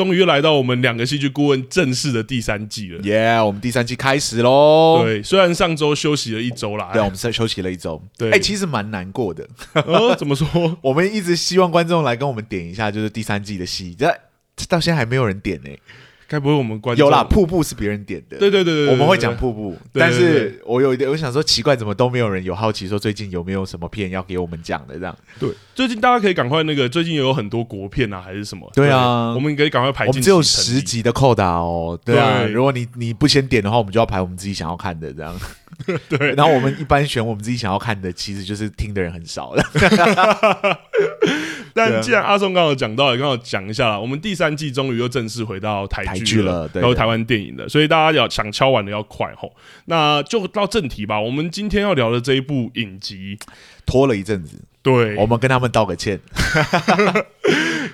终于又来到我们两个戏剧顾问正式的第三季了。耶，yeah, 我们第三季开始喽。对，虽然上周休息了一周啦，对，我们是休息了一周。对，哎、欸，其实蛮难过的。哦，怎么说？我们一直希望观众来跟我们点一下，就是第三季的戏，但到现在还没有人点呢、欸。该不会我们观众有啦？瀑布是别人点的，对对对对，我们会讲瀑布，但是我有一点，我想说奇怪，怎么都没有人有好奇说最近有没有什么片要给我们讲的这样？对，最近大家可以赶快那个，最近有很多国片啊，还是什么？对啊，我们可以赶快排。我们只有十集的扣打哦，对啊，如果你你不先点的话，我们就要排我们自己想要看的这样。对，然后我们一般选我们自己想要看的，其实就是听的人很少的。但既然阿松刚好讲到，也刚好讲一下啦。我们第三季终于又正式回到台剧了，然后台湾电影的，所以大家要想敲完的要快吼。那就到正题吧。我们今天要聊的这一部影集拖了一阵子，对，我们跟他们道个歉。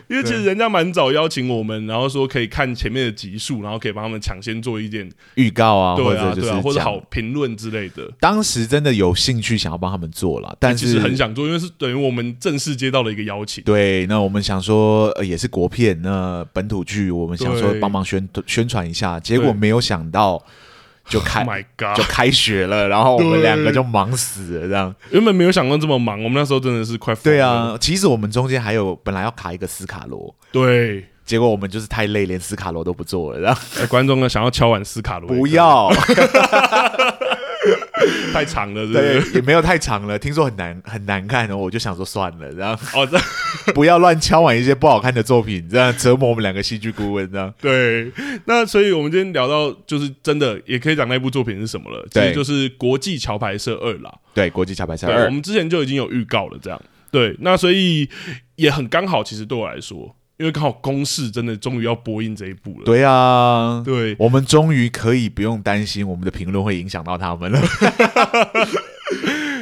因为其实人家蛮早邀请我们，然后说可以看前面的集数，然后可以帮他们抢先做一点预告啊，对啊，或者就是或者好评论之类的。当时真的有兴趣想要帮他们做了，但是其实很想做，因为是等于我们正式接到了一个邀请。对，那我们想说，呃，也是国片，那本土剧，我们想说帮忙宣宣传一下，结果没有想到。就开，Oh my God，就开学了，然后我们两个就忙死了，这样。原本没有想过这么忙，我们那时候真的是快疯了。对啊，其实我们中间还有本来要卡一个斯卡罗，对，结果我们就是太累，连斯卡罗都不做了。然后，欸、观众呢想要敲碗斯卡罗，不要。太长了是不是？对，也没有太长了。听说很难很难看，然后我就想说算了，然后哦，这 不要乱敲完一些不好看的作品，这样折磨我们两个戏剧顾问，这样。对，那所以我们今天聊到，就是真的也可以讲那部作品是什么了，对，就是《国际桥牌社二》啦。对，《国际桥牌社二》，我们之前就已经有预告了，这样。对，那所以也很刚好，其实对我来说。因为刚好公式真的终于要播映这一部了。对啊，对，我们终于可以不用担心我们的评论会影响到他们了。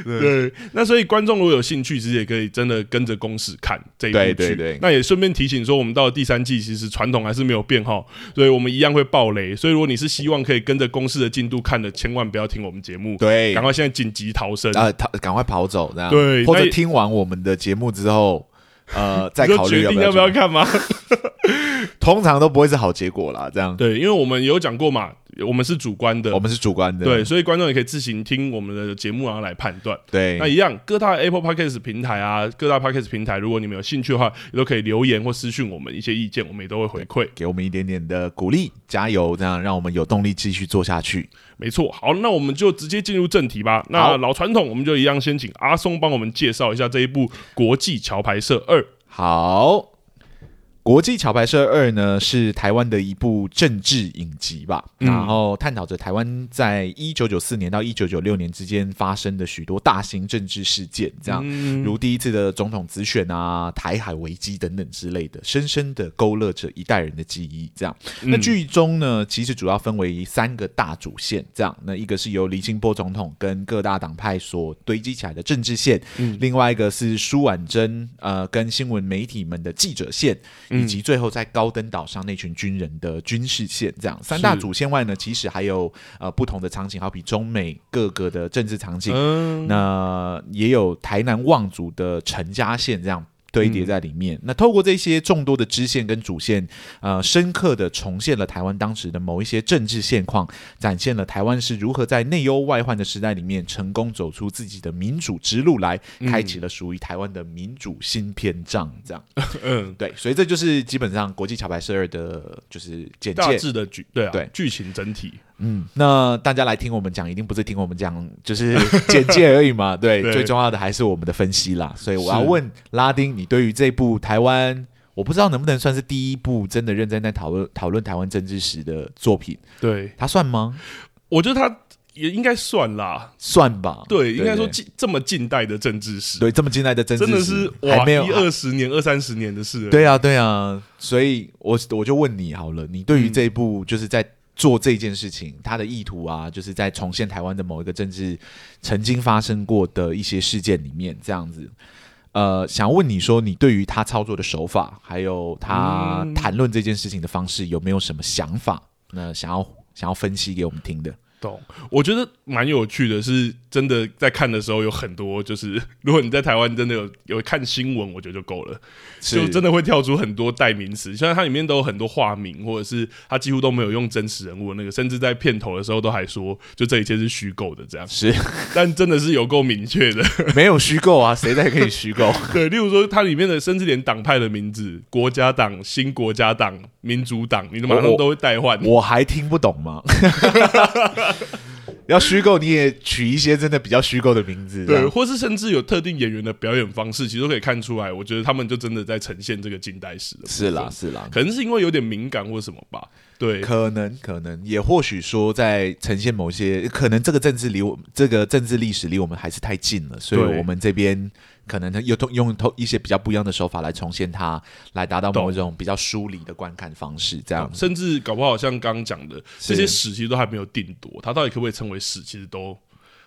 对，对，那所以观众如果有兴趣，其实也可以真的跟着公式看这一部剧。对对对，那也顺便提醒说，我们到了第三季，其实传统还是没有变哈，所以我们一样会爆雷。所以如果你是希望可以跟着公式的进度看的，千万不要听我们节目。对，赶快现在紧急逃生啊，逃，赶快跑走这样。对，或者听完我们的节目之后。呃，再考虑决定要不要看吗？通常都不会是好结果啦，这样。对，因为我们有讲过嘛，我们是主观的，我们是主观的，对，所以观众也可以自行听我们的节目，然后来判断。对，那一样，各大 Apple Podcast 平台啊，各大 Podcast 平台，如果你们有兴趣的话，也都可以留言或私讯我们一些意见，我们也都会回馈，给我们一点点的鼓励，加油，这样让我们有动力继续做下去。没错，好，那我们就直接进入正题吧。那老传统，我们就一样先请阿松帮我们介绍一下这一部《国际桥牌社二》。好。国际桥牌社二呢，是台湾的一部政治影集吧，嗯、然后探讨着台湾在一九九四年到一九九六年之间发生的许多大型政治事件，这样、嗯、如第一次的总统直选啊、台海危机等等之类的，深深的勾勒着一代人的记忆。这样，嗯、那剧中呢，其实主要分为三个大主线，这样，那一个是由李清波总统跟各大党派所堆积起来的政治线，嗯、另外一个是舒婉珍呃跟新闻媒体们的记者线。以及最后在高登岛上那群军人的军事线，这样。三大主线外呢，其实还有呃不同的场景，好比中美各个的政治场景，嗯、那也有台南望族的陈家线这样。堆叠在里面，嗯、那透过这些众多的支线跟主线，呃，深刻的重现了台湾当时的某一些政治现况，展现了台湾是如何在内忧外患的时代里面，成功走出自己的民主之路来，嗯、开启了属于台湾的民主新篇章。这样，嗯，对，所以这就是基本上国际桥牌社二的，就是简介，大致的剧，对啊，对，剧情整体。嗯，那大家来听我们讲，一定不是听我们讲，就是 简介而已嘛。对，对最重要的还是我们的分析啦。所以我要问拉丁，你对于这部台湾，我不知道能不能算是第一部真的认真在讨论讨论台湾政治史的作品？对，它算吗？我觉得它也应该算啦，算吧。对，应该说近这么近代的政治史，对，这么近代的政治史，真的是还没有一二十年、二三十年的事。对啊，对啊。所以我我就问你好了，你对于这一部就是在。做这件事情，他的意图啊，就是在重现台湾的某一个政治曾经发生过的一些事件里面，这样子。呃，想要问你说，你对于他操作的手法，还有他谈论这件事情的方式，有没有什么想法？那想要想要分析给我们听的？懂，我觉得蛮有趣的，是真的在看的时候有很多，就是 如果你在台湾真的有有看新闻，我觉得就够了，就真的会跳出很多代名词，像它里面都有很多化名，或者是它几乎都没有用真实人物，那个甚至在片头的时候都还说，就这一切是虚构的这样，是，但真的是有够明确的，没有虚构啊，谁在可以虚构？对，例如说它里面的甚至连党派的名字，国家党、新国家党、民主党，你马上都会代换，我还听不懂吗？要虚构，你也取一些真的比较虚构的名字，对，或是甚至有特定演员的表演方式，其实都可以看出来。我觉得他们就真的在呈现这个近代史的。是啦，是啦，可能是因为有点敏感或什么吧。对，可能，可能也或许说在呈现某些，可能这个政治离我这个政治历史离我们还是太近了，所以我们这边。可能他又通用一些比较不一样的手法来重现它，来达到某一种比较疏离的观看方式，这样、嗯、甚至搞不好像刚刚讲的这些史其实都还没有定夺，它到底可不可以称为史，其实都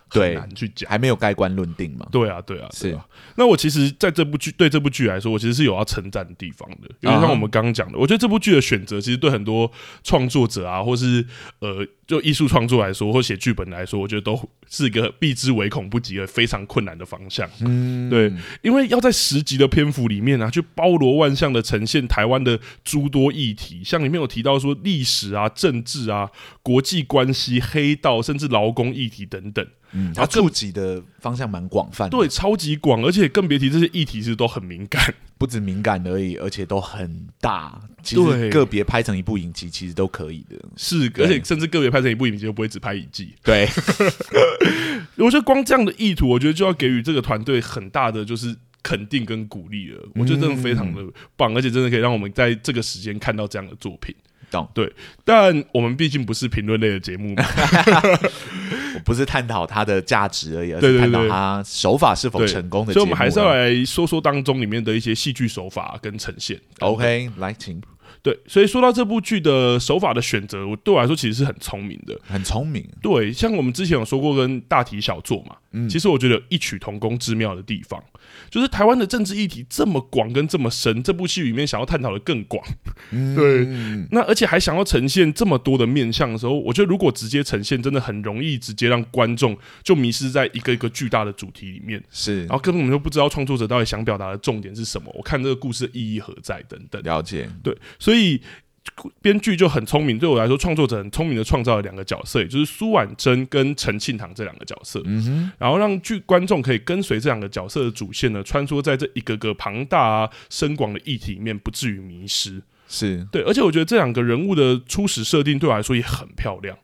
很难去讲，还没有盖棺论定嘛。对啊，对啊，是啊。是。那我其实在这部剧对这部剧来说，我其实是有要称赞的地方的，因为像我们刚刚讲的，我觉得这部剧的选择其实对很多创作者啊，或是呃。就艺术创作来说，或写剧本来说，我觉得都是一个避之唯恐不及的非常困难的方向。嗯，对，因为要在十集的篇幅里面啊，去包罗万象的呈现台湾的诸多议题，像里面有提到说历史啊、政治啊、国际关系、黑道，甚至劳工议题等等。嗯，它触及的方向蛮广泛的，对，超级广，而且更别提这些议题其实都很敏感，不止敏感而已，而且都很大。其实个别拍成一部影集其实都可以的，是，而且甚至个别拍成一部影集都不会只拍一季。对，我觉得光这样的意图，我觉得就要给予这个团队很大的就是肯定跟鼓励了。我觉得真的非常的棒，而且真的可以让我们在这个时间看到这样的作品。懂对，但我们毕竟不是评论类的节目嘛，我不是探讨它的价值而已，而是探讨它手法是否成功的。所以，我们还是要来说说当中里面的一些戏剧手法跟呈现。OK，来，请。对，所以说到这部剧的手法的选择，我对我来说其实是很聪明的，很聪明。对，像我们之前有说过跟大题小做嘛，嗯，其实我觉得有异曲同工之妙的地方。就是台湾的政治议题这么广跟这么深，这部戏里面想要探讨的更广，嗯、对，那而且还想要呈现这么多的面向的时候，我觉得如果直接呈现，真的很容易直接让观众就迷失在一个一个巨大的主题里面，是，然后根本就不知道创作者到底想表达的重点是什么，我看这个故事的意义何在等等。了解，对，所以。编剧就很聪明，对我来说，创作者很聪明的创造了两个角色，也就是苏婉珍跟陈庆堂这两个角色，嗯哼，然后让剧观众可以跟随这两个角色的主线呢，穿梭在这一个个庞大啊、深广的议题里面，不至于迷失。是对，而且我觉得这两个人物的初始设定对我来说也很漂亮。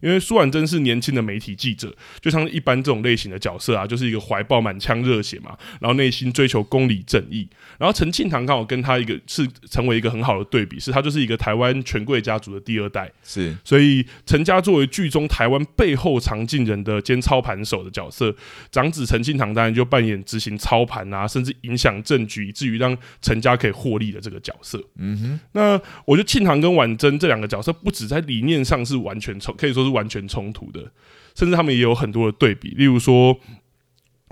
因为苏婉珍是年轻的媒体记者，就像一般这种类型的角色啊，就是一个怀抱满腔热血嘛，然后内心追求公理正义。然后陈庆堂刚好跟他一个是成为一个很好的对比，是他就是一个台湾权贵家族的第二代，是，所以陈家作为剧中台湾背后藏进人的兼操盘手的角色，长子陈庆堂当然就扮演执行操盘啊，甚至影响政局，以至于让陈家可以获利的这个角色。嗯哼，那我觉得庆堂跟婉珍这两个角色，不止在理念上是完全冲，可以说是完全冲突的，甚至他们也有很多的对比，例如说。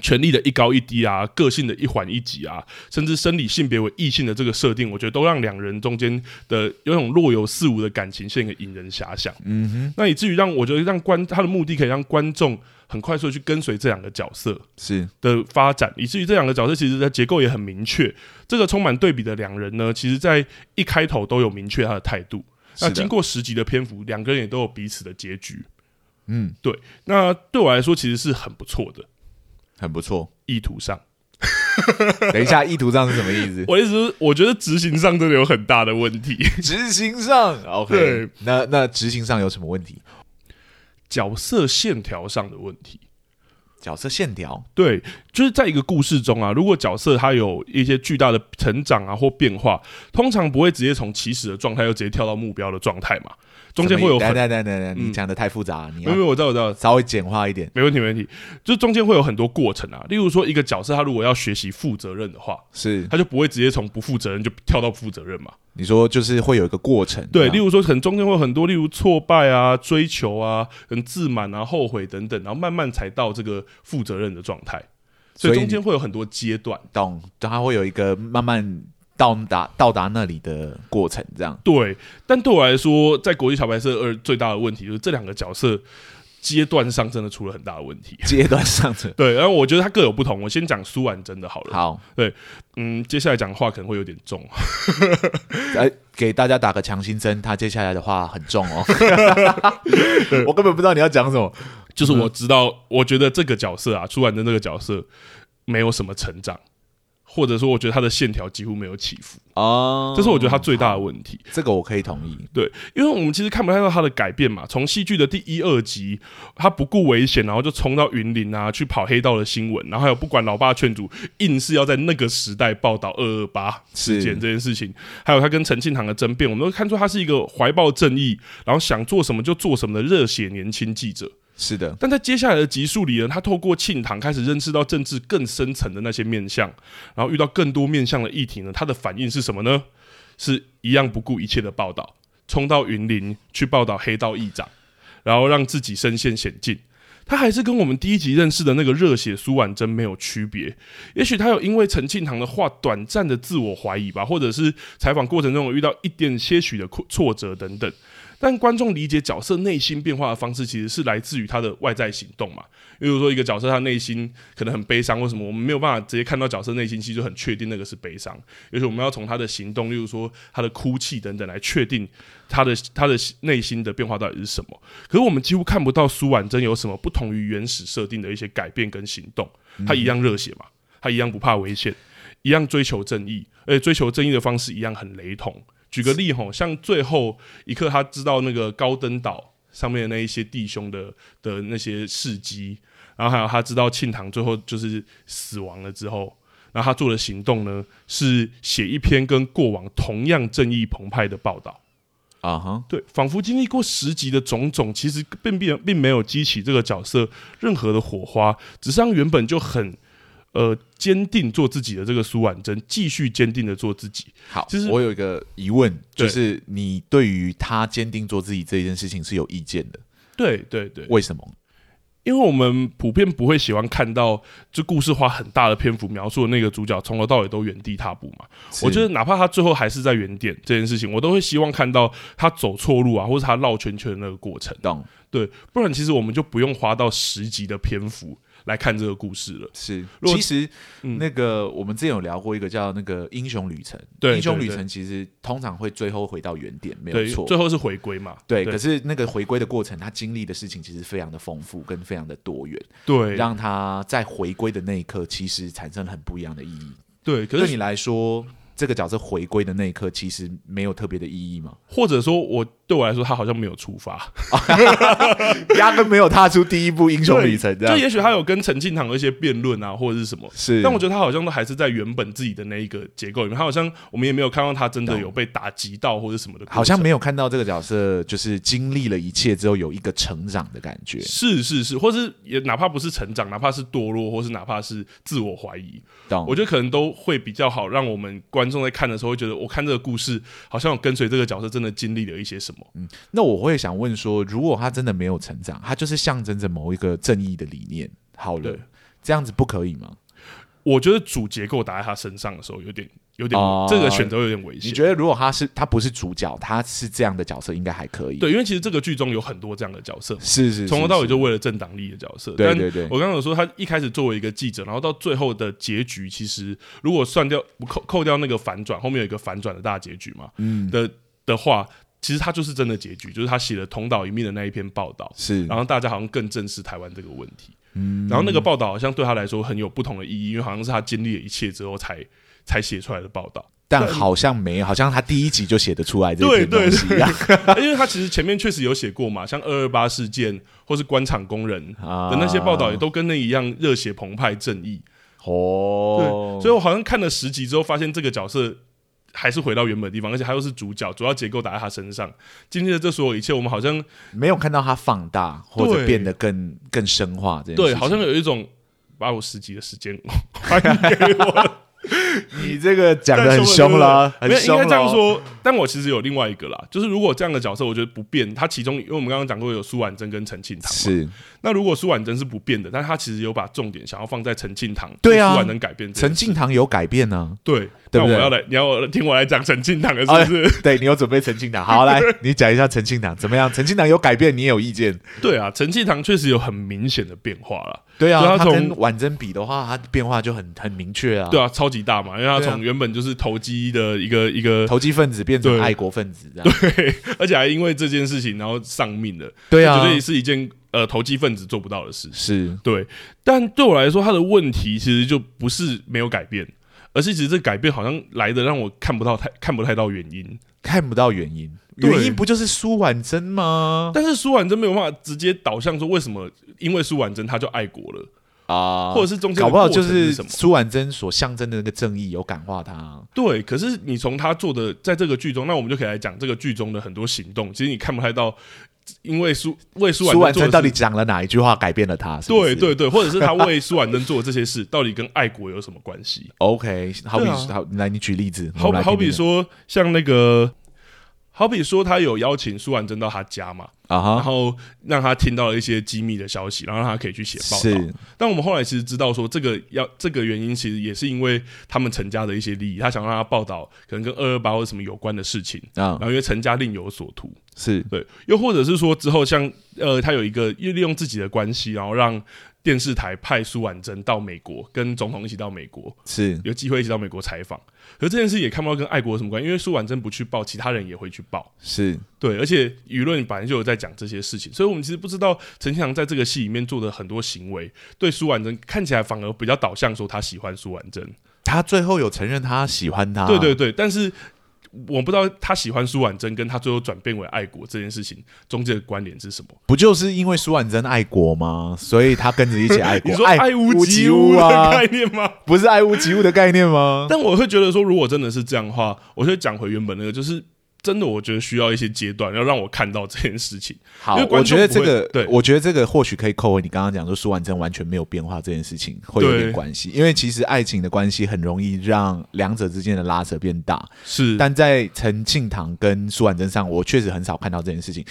权力的一高一低啊，个性的一缓一急啊，甚至生理性别为异性的这个设定，我觉得都让两人中间的有种若有似无的感情线，给引人遐想。嗯哼，那以至于让我觉得让观他的目的可以让观众很快速的去跟随这两个角色是的发展，以至于这两个角色其实它结构也很明确。这个充满对比的两人呢，其实在一开头都有明确他的态度。那经过十集的篇幅，两个人也都有彼此的结局。嗯，对。那对我来说，其实是很不错的。很不错，意图上，等一下，意图上是什么意思？我意思是，我觉得执行上真的有很大的问题。执行上，OK，对那那执行上有什么问题？角色线条上的问题。角色线条，对，就是在一个故事中啊，如果角色他有一些巨大的成长啊或变化，通常不会直接从起始的状态又直接跳到目标的状态嘛。中间会有，等等等等，你讲的太复杂了，你我知道，我知道，稍微简化一点，没问题，没问题。就中间会有很多过程啊，例如说一个角色他如果要学习负责任的话，是他就不会直接从不负责任就跳到负责任嘛。你说就是会有一个过程，对，例如说可能中间会有很多，例如挫败啊、追求啊、很自满啊、后悔等等，然后慢慢才到这个负责任的状态。所以中间会有很多阶段，懂？它会有一个慢慢到达到达那里的过程，这样。对，但对我来说，在国际小白社二最大的问题就是这两个角色。阶段上真的出了很大的问题。阶段上 对，然后我觉得他各有不同。我先讲苏婉真的好了。好，对，嗯，接下来讲话可能会有点重。来 给大家打个强心针，他接下来的话很重哦。我根本不知道你要讲什么，就是我知道，我觉得这个角色啊，苏婉贞这个角色没有什么成长。或者说，我觉得他的线条几乎没有起伏啊，这是我觉得他最大的问题。这个我可以同意，对，因为我们其实看不太到他的改变嘛。从戏剧的第一、二集，他不顾危险，然后就冲到云林啊，去跑黑道的新闻，然后还有不管老爸劝阻，硬是要在那个时代报道二二八事件这件事情，还有他跟陈庆堂的争辩，我们都看出他是一个怀抱正义，然后想做什么就做什么的热血年轻记者。是的，但在接下来的集数里呢，他透过庆堂开始认识到政治更深层的那些面向，然后遇到更多面向的议题呢，他的反应是什么呢？是一样不顾一切的报道，冲到云林去报道黑道议长，然后让自己身陷险境。他还是跟我们第一集认识的那个热血苏婉贞没有区别。也许他有因为陈庆堂的话短暂的自我怀疑吧，或者是采访过程中有遇到一点些许的挫折等等。但观众理解角色内心变化的方式，其实是来自于他的外在行动嘛。比如说，一个角色他内心可能很悲伤，为什么我们没有办法直接看到角色内心，其实就很确定那个是悲伤。也许我们要从他的行动，例如说他的哭泣等等，来确定他的他的内心的变化到底是什么。可是我们几乎看不到苏婉珍有什么不同于原始设定的一些改变跟行动。他一样热血嘛，他一样不怕危险，一样追求正义，而且追求正义的方式一样很雷同。举个例吼，像最后一刻，他知道那个高登岛上面的那一些弟兄的的那些事迹，然后还有他知道庆堂最后就是死亡了之后，然后他做的行动呢，是写一篇跟过往同样正义澎湃的报道啊哈，uh huh. 对，仿佛经历过十集的种种，其实并并并没有激起这个角色任何的火花，只是让原本就很。呃，坚定做自己的这个苏婉贞，继续坚定的做自己。好，其实我有一个疑问，就是你对于他坚定做自己这件事情是有意见的？对对对，为什么？因为我们普遍不会喜欢看到，这故事花很大的篇幅描述的那个主角从头到尾都原地踏步嘛。我觉得哪怕他最后还是在原点这件事情，我都会希望看到他走错路啊，或者他绕圈圈的那个过程。懂对，不然其实我们就不用花到十集的篇幅。来看这个故事了。是，其实、嗯、那个我们之前有聊过一个叫那个英雄旅程。对，英雄旅程其实通常会最后回到原点，没有错。最后是回归嘛？对。对，可是那个回归的过程，他经历的事情其实非常的丰富，跟非常的多元。对，让他在回归的那一刻，其实产生了很不一样的意义。对，可是对你来说。这个角色回归的那一刻，其实没有特别的意义吗？或者说，我对我来说，他好像没有出发，压根没有踏出第一步英雄旅程。就也许他有跟陈庆堂的一些辩论啊，或者是什么。是，但我觉得他好像都还是在原本自己的那一个结构里面。他好像我们也没有看到他真的有被打击到或者什么的。好像没有看到这个角色就是经历了一切之后有一个成长的感觉。是是是，或是也哪怕不是成长，哪怕是堕落，或是哪怕是自我怀疑，我觉得可能都会比较好，让我们观众在看的时候会觉得，我看这个故事好像有跟随这个角色真的经历了一些什么。嗯，那我会想问说，如果他真的没有成长，他就是象征着某一个正义的理念，好了，这样子不可以吗？我觉得主结构打在他身上的时候，有点。有点、哦、这个选择有点危险。你觉得如果他是他不是主角，他是这样的角色，应该还可以。对，因为其实这个剧中有很多这样的角色，是是，从头到尾就为了政党利益的角色。对对对。我刚刚有说，他一开始作为一个记者，然后到最后的结局，其实如果算掉扣扣掉那个反转，后面有一个反转的大结局嘛，嗯的的话，其实他就是真的结局，就是他写了同岛一命的那一篇报道，是，然后大家好像更正视台湾这个问题，嗯，然后那个报道好像对他来说很有不同的意义，因为好像是他经历了一切之后才才写出来的报道。但好像没有，好像他第一集就写得出来这篇东西一样。因为他其实前面确实有写过嘛，像二二八事件或是官场工人的那些报道，也都跟那一样热血澎湃正义。哦，对，所以我好像看了十集之后，发现这个角色还是回到原本的地方，而且他又是主角，主要结构打在他身上。经历了这所有一切，我们好像没有看到他放大或者变得更更深化。这样对，好像有一种把我十集的时间还给我。你这个讲的很凶啦，很凶了，应该这样说。但我其实有另外一个啦，就是如果这样的角色，我觉得不变，他其中因为我们刚刚讲过有苏婉珍跟陈庆堂，是。那如果苏婉珍是不变的，但是他其实有把重点想要放在陈庆堂，对啊，苏婉珍改变，陈庆堂有改变呢，对。那我要来，你要听我来讲陈庆堂的是不是？对，你有准备陈庆堂，好来，你讲一下陈庆堂怎么样？陈庆堂有改变，你也有意见？对啊，陈庆堂确实有很明显的变化了。对啊，他跟婉珍比的话，他变化就很很明确啊。对啊，超级大嘛，因为他从原本就是投机的一个一个投机分子，变成爱国分子这样。对，而且还因为这件事情然后丧命了。对啊，绝对是一件呃投机分子做不到的事。是对，但对我来说，他的问题其实就不是没有改变，而是其实这改变好像来的让我看不到太看不太到原因，看不到原因。原因不就是苏婉珍吗？但是苏婉珍没有办法直接导向说为什么，因为苏婉珍他就爱国了啊，或者是中间搞不好就是苏婉珍所象征的那个正义有感化他。对，可是你从他做的在这个剧中，那我们就可以来讲这个剧中的很多行动，其实你看不太到，因为苏为苏婉珍到底讲了哪一句话改变了他？对对对，或者是他为苏婉珍做的这些事，到底跟爱国有什么关系？OK，好比好，来你举例子，好好比说像那个。好比说，他有邀请苏婉珍到他家嘛，uh huh. 然后让他听到了一些机密的消息，然后让他可以去写报道。是但我们后来其实知道说，这个要这个原因，其实也是因为他们陈家的一些利益，他想让他报道可能跟二二八或什么有关的事情啊。Uh huh. 然后因为陈家另有所图，是对，又或者是说之后像呃，他有一个又利用自己的关系，然后让。电视台派苏婉珍到美国，跟总统一起到美国，是有机会一起到美国采访。可是这件事也看不到跟爱国有什么关系，因为苏婉珍不去报，其他人也会去报。是对，而且舆论本来就有在讲这些事情，所以我们其实不知道陈庆堂在这个戏里面做的很多行为，对苏婉珍看起来反而比较导向说他喜欢苏婉珍。他最后有承认他喜欢他，对对对，但是。我不知道他喜欢苏婉珍，跟他最后转变为爱国这件事情中间的关联是什么？不就是因为苏婉珍爱国吗？所以他跟着一起爱国。你说爱屋及乌的概念吗？不是爱屋及乌的概念吗？但我会觉得说，如果真的是这样的话，我就讲回原本那个，就是。真的，我觉得需要一些阶段，要让我看到这件事情。好，我觉得这个，对，我觉得这个或许可以扣回你刚刚讲说苏婉珍完全没有变化这件事情，会有点关系。因为其实爱情的关系很容易让两者之间的拉扯变大。是，但在陈庆堂跟苏婉珍上，我确实很少看到这件事情。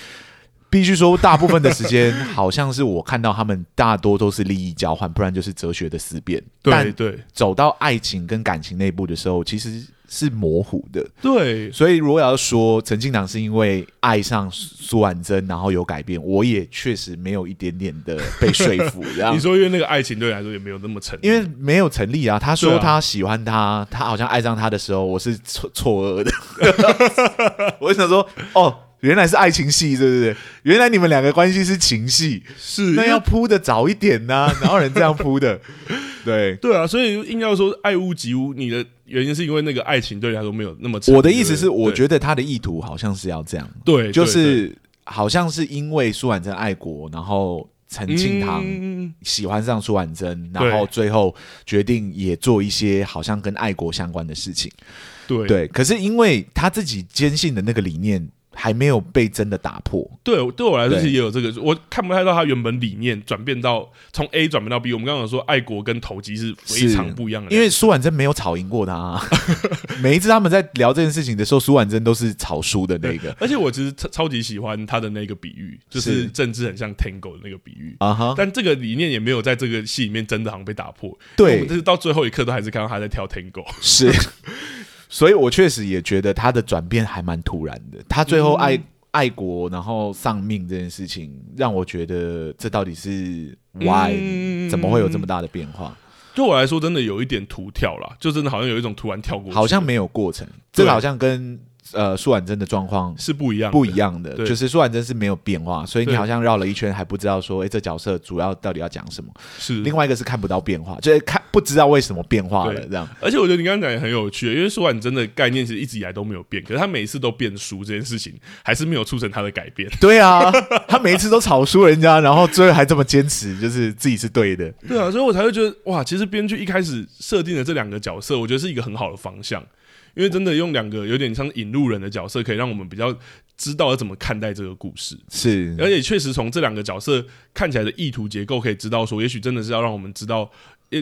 必须说，大部分的时间好像是我看到他们大多都是利益交换，不然就是哲学的思辨。对对，走到爱情跟感情那一步的时候，其实。是模糊的，对，所以如果要说陈庆堂是因为爱上苏婉珍，然后有改变，我也确实没有一点点的被说服。这样你说，因为那个爱情对你来说也没有那么成立，因为没有成立啊。他说他喜欢他，啊、他好像爱上他的时候，我是错错愕的。我想说，哦。原来是爱情戏，对不对？原来你们两个关系是情戏，是那要铺的早一点呢、啊？哪有人这样铺的？对对啊，所以硬要说爱屋及乌，你的原因是因为那个爱情对你来说没有那么。我的意思是，我觉得他的意图好像是要这样，对，就是好像是因为苏婉珍爱国，然后陈庆堂喜欢上苏婉珍，然后最后决定也做一些好像跟爱国相关的事情。对对，可是因为他自己坚信的那个理念。还没有被真的打破。对，对我来说是也有这个，我看不太到他原本理念转变到从 A 转变到 B。我们刚刚说爱国跟投机是非常不一样的，因为苏婉珍没有吵赢过他、啊。每一次他们在聊这件事情的时候，苏婉珍都是吵输的那个。而且我其实超超级喜欢他的那个比喻，就是政治很像 Tango 的那个比喻啊哈。是但这个理念也没有在这个戏里面真的好像被打破。对，我们是到最后一刻都还是看到他在跳 Tango。是。所以我确实也觉得他的转变还蛮突然的。他最后爱、嗯、爱国，然后丧命这件事情，让我觉得这到底是 why？、嗯、怎么会有这么大的变化？对我来说，真的有一点突跳了，就真的好像有一种突然跳过，好像没有过程。这个好像跟。呃，苏婉珍的状况是不一样，不一样的，对就是苏婉珍是没有变化，所以你好像绕了一圈还不知道说，哎，这角色主要到底要讲什么？是另外一个是看不到变化，就是看不知道为什么变化了这样。而且我觉得你刚刚讲也很有趣，因为苏婉珍的概念其实一直以来都没有变，可是他每一次都变输这件事情，还是没有促成他的改变。对啊，他每一次都吵输人家，然后最后还这么坚持，就是自己是对的。对啊，所以我才会觉得哇，其实编剧一开始设定的这两个角色，我觉得是一个很好的方向。因为真的用两个有点像引路人的角色，可以让我们比较知道要怎么看待这个故事。是，而且确实从这两个角色看起来的意图结构，可以知道说，也许真的是要让我们知道。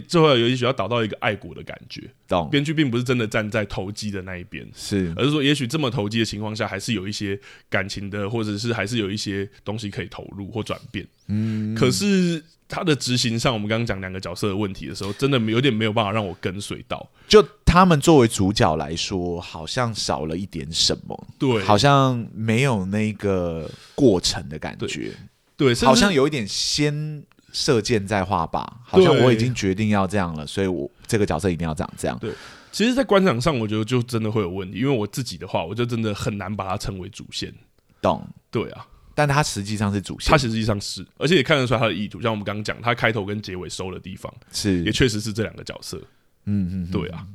最后有也许要导到一个爱国的感觉，懂？编剧并不是真的站在投机的那一边，是，而是说也许这么投机的情况下，还是有一些感情的，或者是还是有一些东西可以投入或转变。嗯，可是他的执行上，我们刚刚讲两个角色的问题的时候，真的有点没有办法让我跟随到。就他们作为主角来说，好像少了一点什么，对，好像没有那个过程的感觉，对，好像有一点先。射箭再画靶，好像我已经决定要这样了，所以我这个角色一定要长这样。对，其实，在官场上，我觉得就真的会有问题，因为我自己的话，我就真的很难把它称为主线。懂？对啊，但他实际上是主线，他实际上是，而且也看得出来他的意图。像我们刚刚讲，他开头跟结尾收的地方，是也确实是这两个角色。嗯嗯，对啊。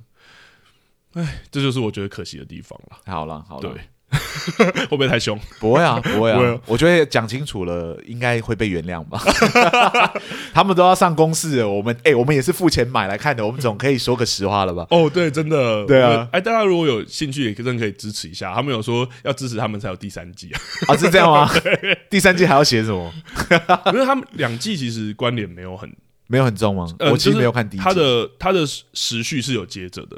哎，这就是我觉得可惜的地方了。好了，好了。对。会不会太凶？不会啊，不会啊。会我觉得讲清楚了，应该会被原谅吧。他们都要上公视了，我们哎、欸，我们也是付钱买来看的，我们总可以说个实话了吧？哦，对，真的，对啊。哎，大家如果有兴趣，也真的可以支持一下。他们有说要支持他们才有第三季啊？啊，是这样吗？第三季还要写什么？因为他们两季其实关联没有很没有很重吗？呃、我其实没有看第一季。他的他的时序是有接着的。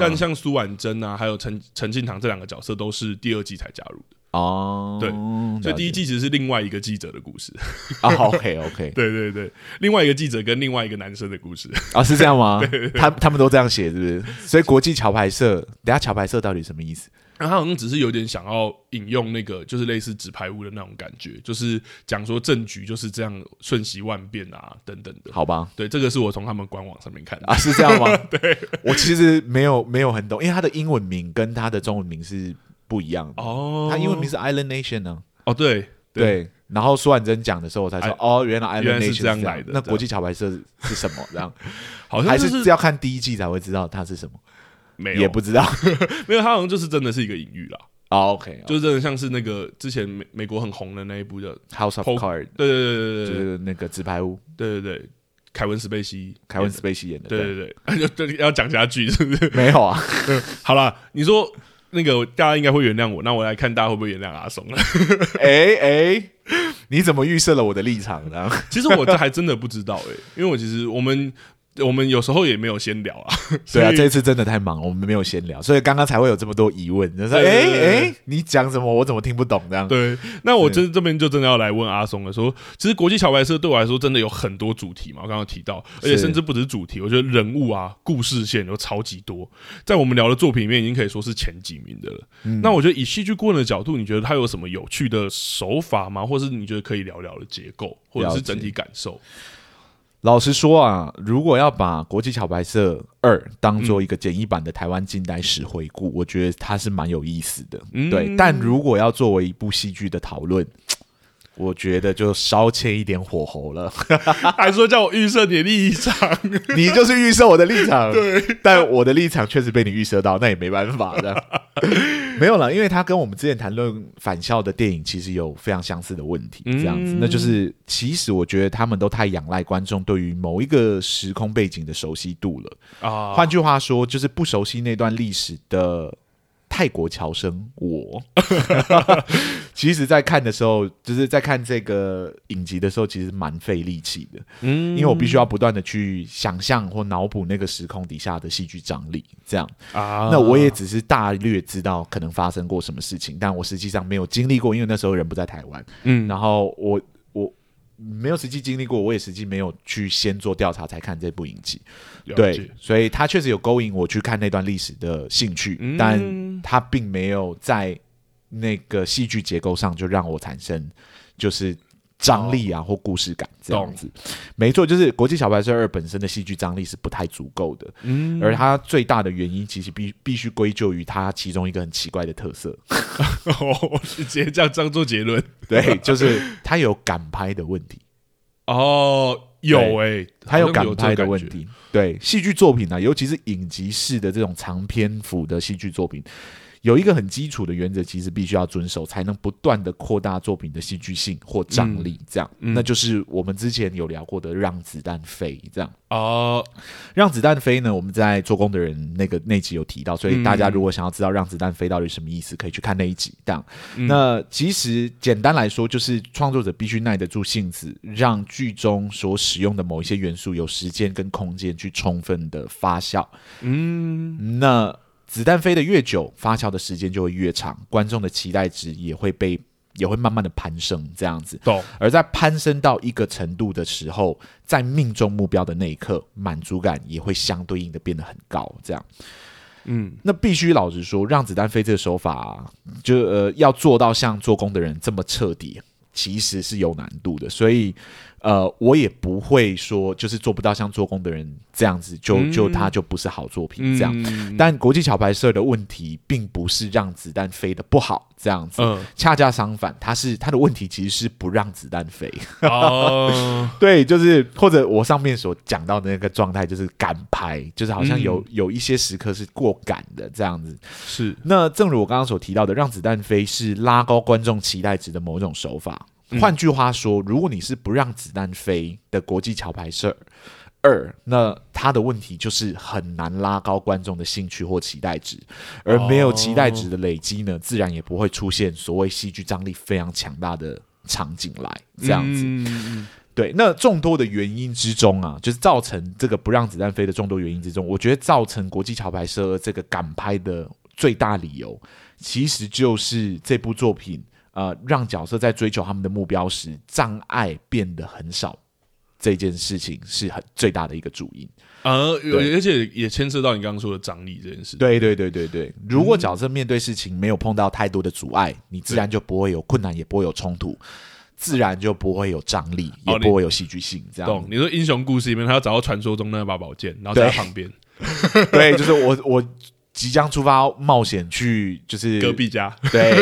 但像苏婉珍啊，还有陈陈庆堂这两个角色都是第二季才加入的哦。对，所以第一季其实是另外一个记者的故事啊。OK OK，对对对，另外一个记者跟另外一个男生的故事啊，是这样吗？对对对，他他们都这样写，是不是？所以国际桥牌社，等下桥牌社到底什么意思？那他好像只是有点想要引用那个，就是类似纸牌屋的那种感觉，就是讲说政局就是这样瞬息万变啊，等等的。好吧，对，这个是我从他们官网上面看的啊，是这样吗？对，我其实没有没有很懂，因为他的英文名跟他的中文名是不一样的哦。他英文名是 Island Nation 呢？哦，对对，对。然后苏婉珍讲的时候，我才说哦，原来 Island Nation 是这样来的。那国际桥牌社是什么？这样 好像还是要看第一季才会知道它是什么？没有，也不知道，没有，他好像就是真的是一个隐喻啦。哦，OK，就是真的像是那个之前美美国很红的那一部叫《House of Cards》，对对对对对，就是那个纸牌屋，对对对，凯文史贝西，凯文史贝西演的，对。对对，就 要讲下去是不是？没有啊，好了，你说那个大家应该会原谅我，那我来看大家会不会原谅阿松了？哎哎，你怎么预设了我的立场呢？其实我这还真的不知道哎，因为我其实我们。我们有时候也没有先聊啊，对啊，这一次真的太忙，我们没有先聊，所以刚刚才会有这么多疑问，就是，哎哎，你讲什么？我怎么听不懂？这样。对，那我这这边就真的要来问阿松了，说，其实国际桥牌社对我来说真的有很多主题嘛，我刚刚提到，而且甚至不止主题，我觉得人物啊、故事线有超级多，在我们聊的作品里面已经可以说是前几名的了。嗯、那我觉得以戏剧顾问的角度，你觉得他有什么有趣的手法吗？或是你觉得可以聊聊的结构，或者是整体感受？老实说啊，如果要把《国际桥白色二》当做一个简易版的台湾近代史回顾，嗯、我觉得它是蛮有意思的。嗯、对，但如果要作为一部戏剧的讨论，我觉得就稍欠一点火候了，还说叫我预设你的立场，你就是预设我的立场。对，但我的立场确实被你预设到，那也没办法的。没有了，因为他跟我们之前谈论返校的电影其实有非常相似的问题，这样子，嗯、那就是其实我觉得他们都太仰赖观众对于某一个时空背景的熟悉度了啊。换句话说，就是不熟悉那段历史的。泰国侨生，我其实，在看的时候，就是在看这个影集的时候，其实蛮费力气的。嗯，因为我必须要不断的去想象或脑补那个时空底下的戏剧张力，这样啊。那我也只是大略知道可能发生过什么事情，但我实际上没有经历过，因为那时候人不在台湾。嗯，然后我我。没有实际经历过，我也实际没有去先做调查才看这部影集，对，所以他确实有勾引我去看那段历史的兴趣，嗯、但他并没有在那个戏剧结构上就让我产生就是。张力啊，或故事感这样子，没错，就是《国际小白车二》本身的戏剧张力是不太足够的，嗯，而它最大的原因其实必必须归咎于它其中一个很奇怪的特色。哦，直接这样这样做结论，对，就是它有赶拍的问题。哦，有诶、欸，它有赶拍的问题。对，戏剧作品呢、啊，尤其是影集式的这种长篇幅的戏剧作品。有一个很基础的原则，其实必须要遵守，才能不断的扩大作品的戏剧性或张力。这样，嗯嗯、那就是我们之前有聊过的“让子弹飞”这样。哦，让子弹飞呢？我们在做工的人那个那集有提到，所以大家如果想要知道“让子弹飞”到底什么意思，可以去看那一集。这样，嗯、那其实简单来说，就是创作者必须耐得住性子，让剧中所使用的某一些元素有时间跟空间去充分的发酵。嗯，那。子弹飞得越久，发酵的时间就会越长，观众的期待值也会被也会慢慢的攀升，这样子。懂。而在攀升到一个程度的时候，在命中目标的那一刻，满足感也会相对应的变得很高，这样。嗯，那必须老实说，让子弹飞这个手法啊，就呃要做到像做工的人这么彻底，其实是有难度的，所以。呃，我也不会说就是做不到像做工的人这样子，就就他就不是好作品这样。嗯、但国际桥牌社的问题并不是让子弹飞的不好这样子，嗯、恰恰相反，他是他的问题其实是不让子弹飞。哦、对，就是或者我上面所讲到的那个状态，就是赶拍，就是好像有、嗯、有一些时刻是过赶的这样子。是，那正如我刚刚所提到的，让子弹飞是拉高观众期待值的某种手法。换句话说，如果你是不让子弹飞的国际桥牌社二，那他的问题就是很难拉高观众的兴趣或期待值，而没有期待值的累积呢，自然也不会出现所谓戏剧张力非常强大的场景来这样子。对，那众多的原因之中啊，就是造成这个不让子弹飞的众多原因之中，我觉得造成国际桥牌社这个赶拍的最大理由，其实就是这部作品。呃，让角色在追求他们的目标时，障碍变得很少，这件事情是很最大的一个主因。呃，对而且也牵涉到你刚刚说的张力这件事。对对对对对，如果角色面对事情没有碰到太多的阻碍，嗯、你自然就不会有困难，也不会有冲突，自然就不会有张力，也不会有戏剧性。这样，懂？你说英雄故事里面，他要找到传说中那把宝剑，然后在他旁边。对，对，就是我我。即将出发冒险去，就是隔壁家，对，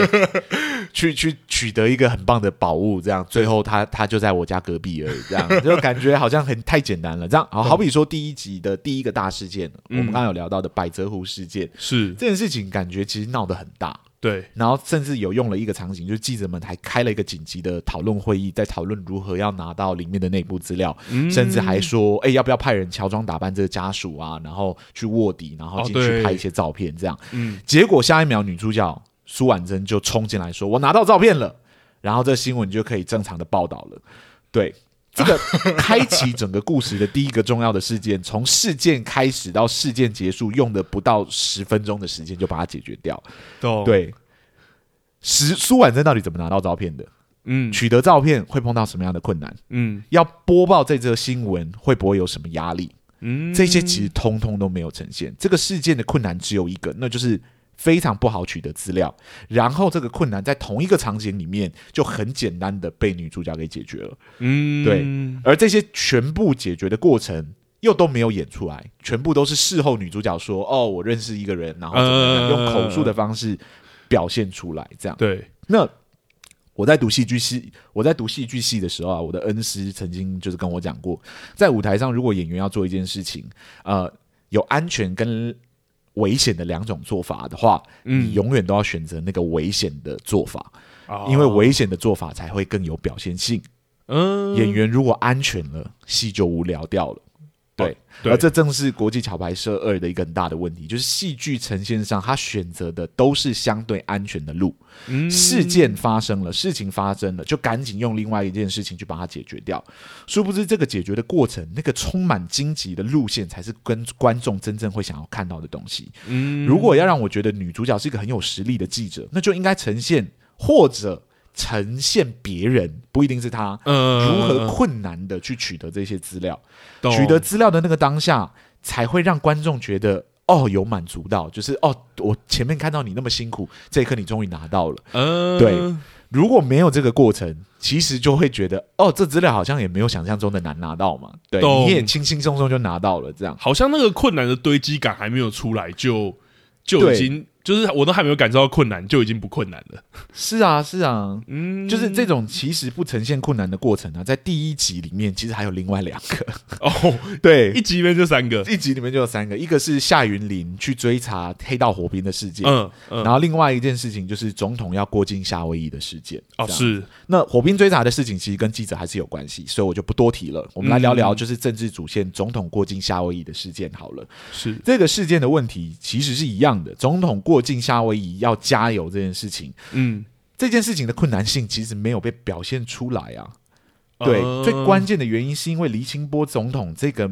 去去取得一个很棒的宝物，这样最后他他就在我家隔壁而已，这样就感觉好像很太简单了。这样好，好比说第一集的第一个大事件，嗯、我们刚刚有聊到的百泽湖事件，是这件事情，感觉其实闹得很大。对，然后甚至有用了一个场景，就是记者们还开了一个紧急的讨论会议，在讨论如何要拿到里面的内部资料，嗯、甚至还说，哎，要不要派人乔装打扮这个家属啊，然后去卧底，然后进去拍一些照片，这样。嗯，结果下一秒女主角苏婉珍就冲进来说：“我拿到照片了。”然后这新闻就可以正常的报道了。对。这个 开启整个故事的第一个重要的事件，从事件开始到事件结束，用的不到十分钟的时间就把它解决掉。懂对，实苏婉珍到底怎么拿到照片的？嗯，取得照片会碰到什么样的困难？嗯，要播报这则新闻会不会有什么压力？嗯，这些其实通通都没有呈现。这个事件的困难只有一个，那就是。非常不好取得资料，然后这个困难在同一个场景里面就很简单的被女主角给解决了。嗯，对，而这些全部解决的过程又都没有演出来，全部都是事后女主角说：“哦，我认识一个人，然后怎么样，用口述的方式表现出来。”这样。对。那我在读戏剧系，我在读戏剧系的时候啊，我的恩师曾经就是跟我讲过，在舞台上如果演员要做一件事情，呃，有安全跟危险的两种做法的话，嗯、你永远都要选择那个危险的做法，哦、因为危险的做法才会更有表现性。嗯，演员如果安全了，戏就无聊掉了。对，哦、对，而这正是国际桥牌社二的一个很大的问题，就是戏剧呈现上，他选择的都是相对安全的路。嗯，事件发生了，事情发生了，就赶紧用另外一件事情去把它解决掉。殊不知，这个解决的过程，那个充满荆棘的路线，才是跟观众真正会想要看到的东西。嗯，如果要让我觉得女主角是一个很有实力的记者，那就应该呈现或者。呈现别人不一定是他，如何困难的去取得这些资料，嗯、取得资料的那个当下，才会让观众觉得哦，有满足到，就是哦，我前面看到你那么辛苦，这一刻你终于拿到了。嗯，对。如果没有这个过程，其实就会觉得哦，这资料好像也没有想象中的难拿到嘛。对，你也轻轻松松就拿到了，这样好像那个困难的堆积感还没有出来就，就就已经。就是我都还没有感受到困难，就已经不困难了。是啊，是啊，嗯，就是这种其实不呈现困难的过程呢、啊，在第一集里面其实还有另外两个。哦，对，一集里面就三个，一集里面就有三个，一个是夏云林去追查黑道火兵的事件，嗯，嗯，然后另外一件事情就是总统要过境夏威夷的事件。哦，是，那火兵追查的事情其实跟记者还是有关系，所以我就不多提了。我们来聊聊就是政治主线，总统过境夏威夷的事件好了。是。这个事件的问题其实是一样的，总统过境夏威夷要加油这件事情，嗯，这件事情的困难性其实没有被表现出来啊。对，呃、最关键的原因是因为黎清波总统这个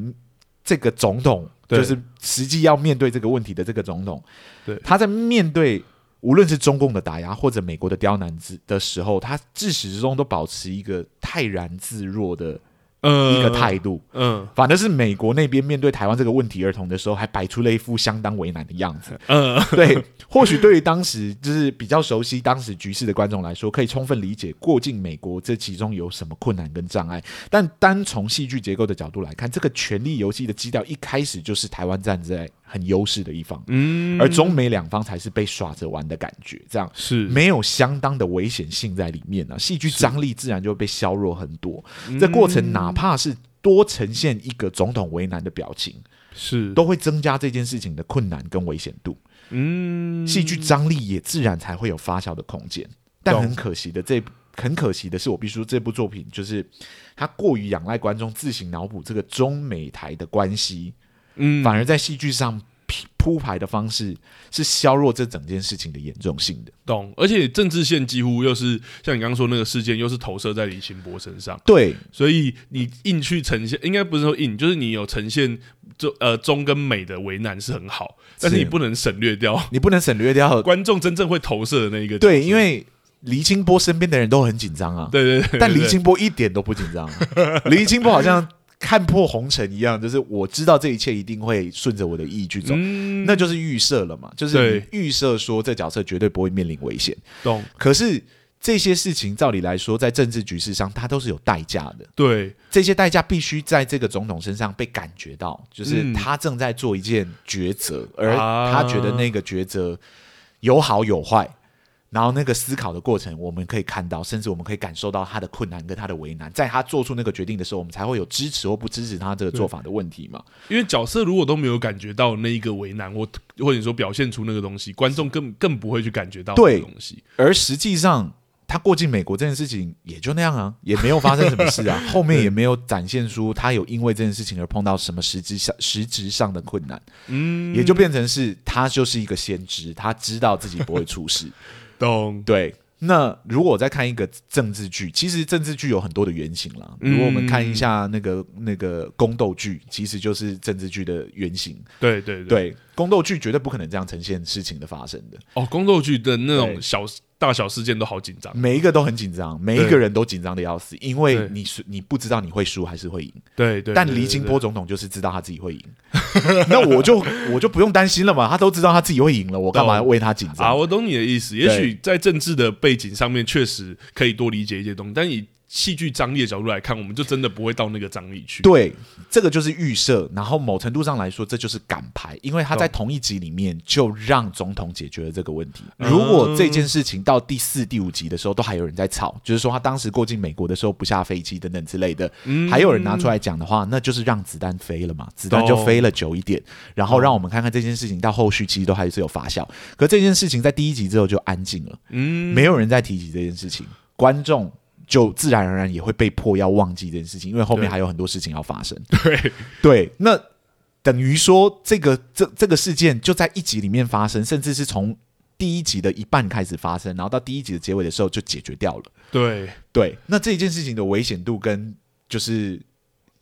这个总统，就是实际要面对这个问题的这个总统，对，他在面对无论是中共的打压或者美国的刁难之的时候，他自始至终都保持一个泰然自若的。嗯，一个态度，嗯，反正是美国那边面对台湾这个问题儿童的时候，还摆出了一副相当为难的样子。嗯，对，或许对于当时就是比较熟悉当时局势的观众来说，可以充分理解过境美国这其中有什么困难跟障碍。但单从戏剧结构的角度来看，这个权力游戏的基调一开始就是台湾站在很优势的一方，嗯，而中美两方才是被耍着玩的感觉，这样是没有相当的危险性在里面呢、啊，戏剧张力自然就被削弱很多。这过程哪怕是多呈现一个总统为难的表情，是都会增加这件事情的困难跟危险度。嗯，戏剧张力也自然才会有发酵的空间。但很可惜的，这很可惜的是，我必须说这部作品就是它过于仰赖观众自行脑补这个中美台的关系。嗯，反而在戏剧上铺排的方式是削弱这整件事情的严重性的。懂，而且政治线几乎又是像你刚刚说那个事件，又是投射在李清波身上。对，所以你硬去呈现，应该不是说硬，就是你有呈现中呃中跟美的为难是很好，但是你不能省略掉，你不能省略掉 观众真正会投射的那一个。对，因为黎清波身边的人都很紧张啊。对对，但黎清波一点都不紧张，黎清波好像。看破红尘一样，就是我知道这一切一定会顺着我的意去走，嗯、那就是预设了嘛，就是预设说这角色绝对不会面临危险。懂。可是这些事情照理来说，在政治局势上，它都是有代价的。对，这些代价必须在这个总统身上被感觉到，就是他正在做一件抉择，嗯、而他觉得那个抉择有好有坏。然后那个思考的过程，我们可以看到，甚至我们可以感受到他的困难跟他的为难，在他做出那个决定的时候，我们才会有支持或不支持他这个做法的问题嘛。因为角色如果都没有感觉到那一个为难，或或者说表现出那个东西，观众更更不会去感觉到那个东西。而实际上，他过境美国这件事情也就那样啊，也没有发生什么事啊，后面也没有展现出他有因为这件事情而碰到什么实质上实质上的困难，嗯，也就变成是他就是一个先知，他知道自己不会出事。懂对，那如果我再看一个政治剧，其实政治剧有很多的原型啦。如果我们看一下那个那个宫斗剧，其实就是政治剧的原型。对对对，宫斗剧绝对不可能这样呈现事情的发生的。哦，宫斗剧的那种小。大小事件都好紧张，每一个都很紧张，每一个人都紧张的要死，因为你是你不知道你会输还是会赢。对对，但黎金波总统就是知道他自己会赢，那我就我就不用担心了嘛，他都知道他自己会赢了，我干嘛要为他紧张？啊？我懂你的意思，也许在政治的背景上面确实可以多理解一些东西，但以戏剧张力的角度来看，我们就真的不会到那个张力去。对，这个就是预设，然后某程度上来说，这就是赶拍，因为他在同一集里面就让总统解决了这个问题。如果这件事情到第四、第五集的时候都还有人在吵，就是说他当时过境美国的时候不下飞机等等之类的，还有人拿出来讲的话，那就是让子弹飞了嘛，子弹就飞了久一点，然后让我们看看这件事情到后续其实都还是有发酵。可这件事情在第一集之后就安静了，嗯，没有人再提起这件事情，观众。就自然而然也会被迫要忘记这件事情，因为后面还有很多事情要发生。对对，那等于说这个这这个事件就在一集里面发生，甚至是从第一集的一半开始发生，然后到第一集的结尾的时候就解决掉了。对对，那这件事情的危险度跟就是。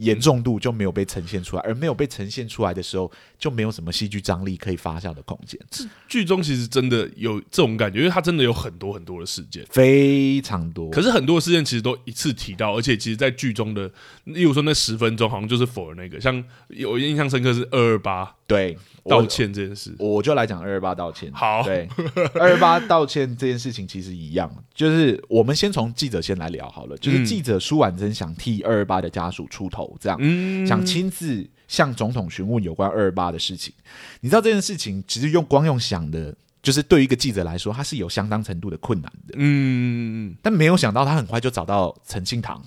严重度就没有被呈现出来，而没有被呈现出来的时候，就没有什么戏剧张力可以发酵的空间。这剧中其实真的有这种感觉，因为它真的有很多很多的事件，非常多。可是很多的事件其实都一次提到，而且其实，在剧中的，例如说那十分钟，好像就是 for 那个，像有印象深刻是二二八，对。道歉这件事，我，我就来讲二二八道歉。好，对，二二八道歉这件事情其实一样，就是我们先从记者先来聊好了。就是记者舒婉珍想替二二八的家属出头，这样，嗯、想亲自向总统询问有关二二八的事情。你知道这件事情，其实用光用想的就是对于一个记者来说，他是有相当程度的困难的。嗯，但没有想到他很快就找到陈庆堂，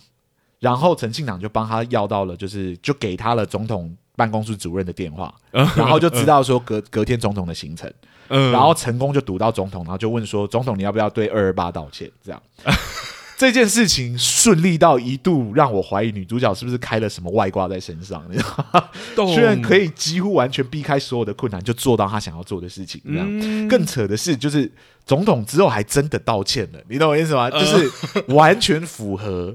然后陈庆堂就帮他要到了，就是就给他了总统办公室主任的电话，然后就知道说隔隔天总统的行程，然后成功就堵到总统，然后就问说总统你要不要对二二八道歉？这样。这件事情顺利到一度让我怀疑女主角是不是开了什么外挂在身上，你知道吗？居然可以几乎完全避开所有的困难，就做到她想要做的事情。这样、嗯、更扯的是，就是总统之后还真的道歉了，你懂我意思吗？呃、就是完全符合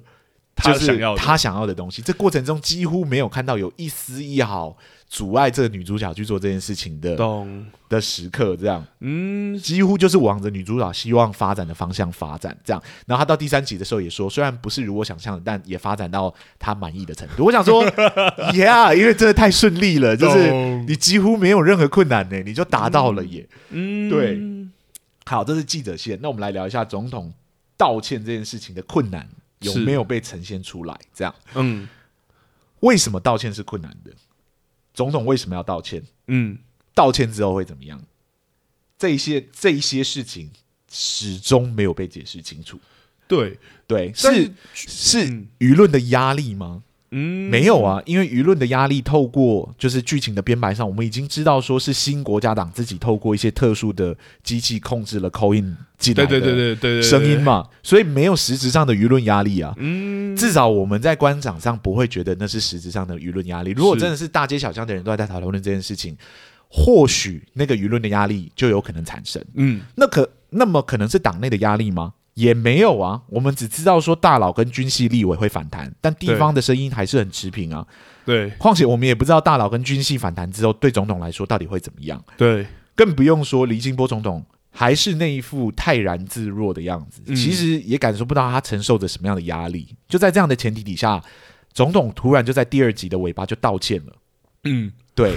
他想要他想要的东西。这过程中几乎没有看到有一丝一毫。阻碍这个女主角去做这件事情的懂的时刻，这样，嗯，几乎就是往着女主角希望发展的方向发展，这样。然后他到第三集的时候也说，虽然不是如我想象的，但也发展到他满意的程度。我想说，Yeah，因为真的太顺利了，就是你几乎没有任何困难呢，你就达到了耶。嗯，对。好，这是记者线。那我们来聊一下总统道歉这件事情的困难有没有被呈现出来？这样，嗯，为什么道歉是困难的？总统为什么要道歉？嗯，道歉之后会怎么样？这一些这一些事情始终没有被解释清楚。对对，是是舆论的压力吗？嗯，没有啊，因为舆论的压力透过就是剧情的编排上，我们已经知道说是新国家党自己透过一些特殊的机器控制了 call in 进来的声音嘛，所以没有实质上的舆论压力啊。嗯，至少我们在官场上不会觉得那是实质上的舆论压力。如果真的是大街小巷的人都在讨论这件事情，或许那个舆论的压力就有可能产生。嗯，那可那么可能是党内的压力吗？也没有啊，我们只知道说大佬跟军系立委会反弹，但地方的声音还是很持平啊。对，况且我们也不知道大佬跟军系反弹之后，对总统来说到底会怎么样。对，更不用说李金波总统还是那一副泰然自若的样子，嗯、其实也感受不到他承受着什么样的压力。就在这样的前提底下，总统突然就在第二集的尾巴就道歉了。嗯。对，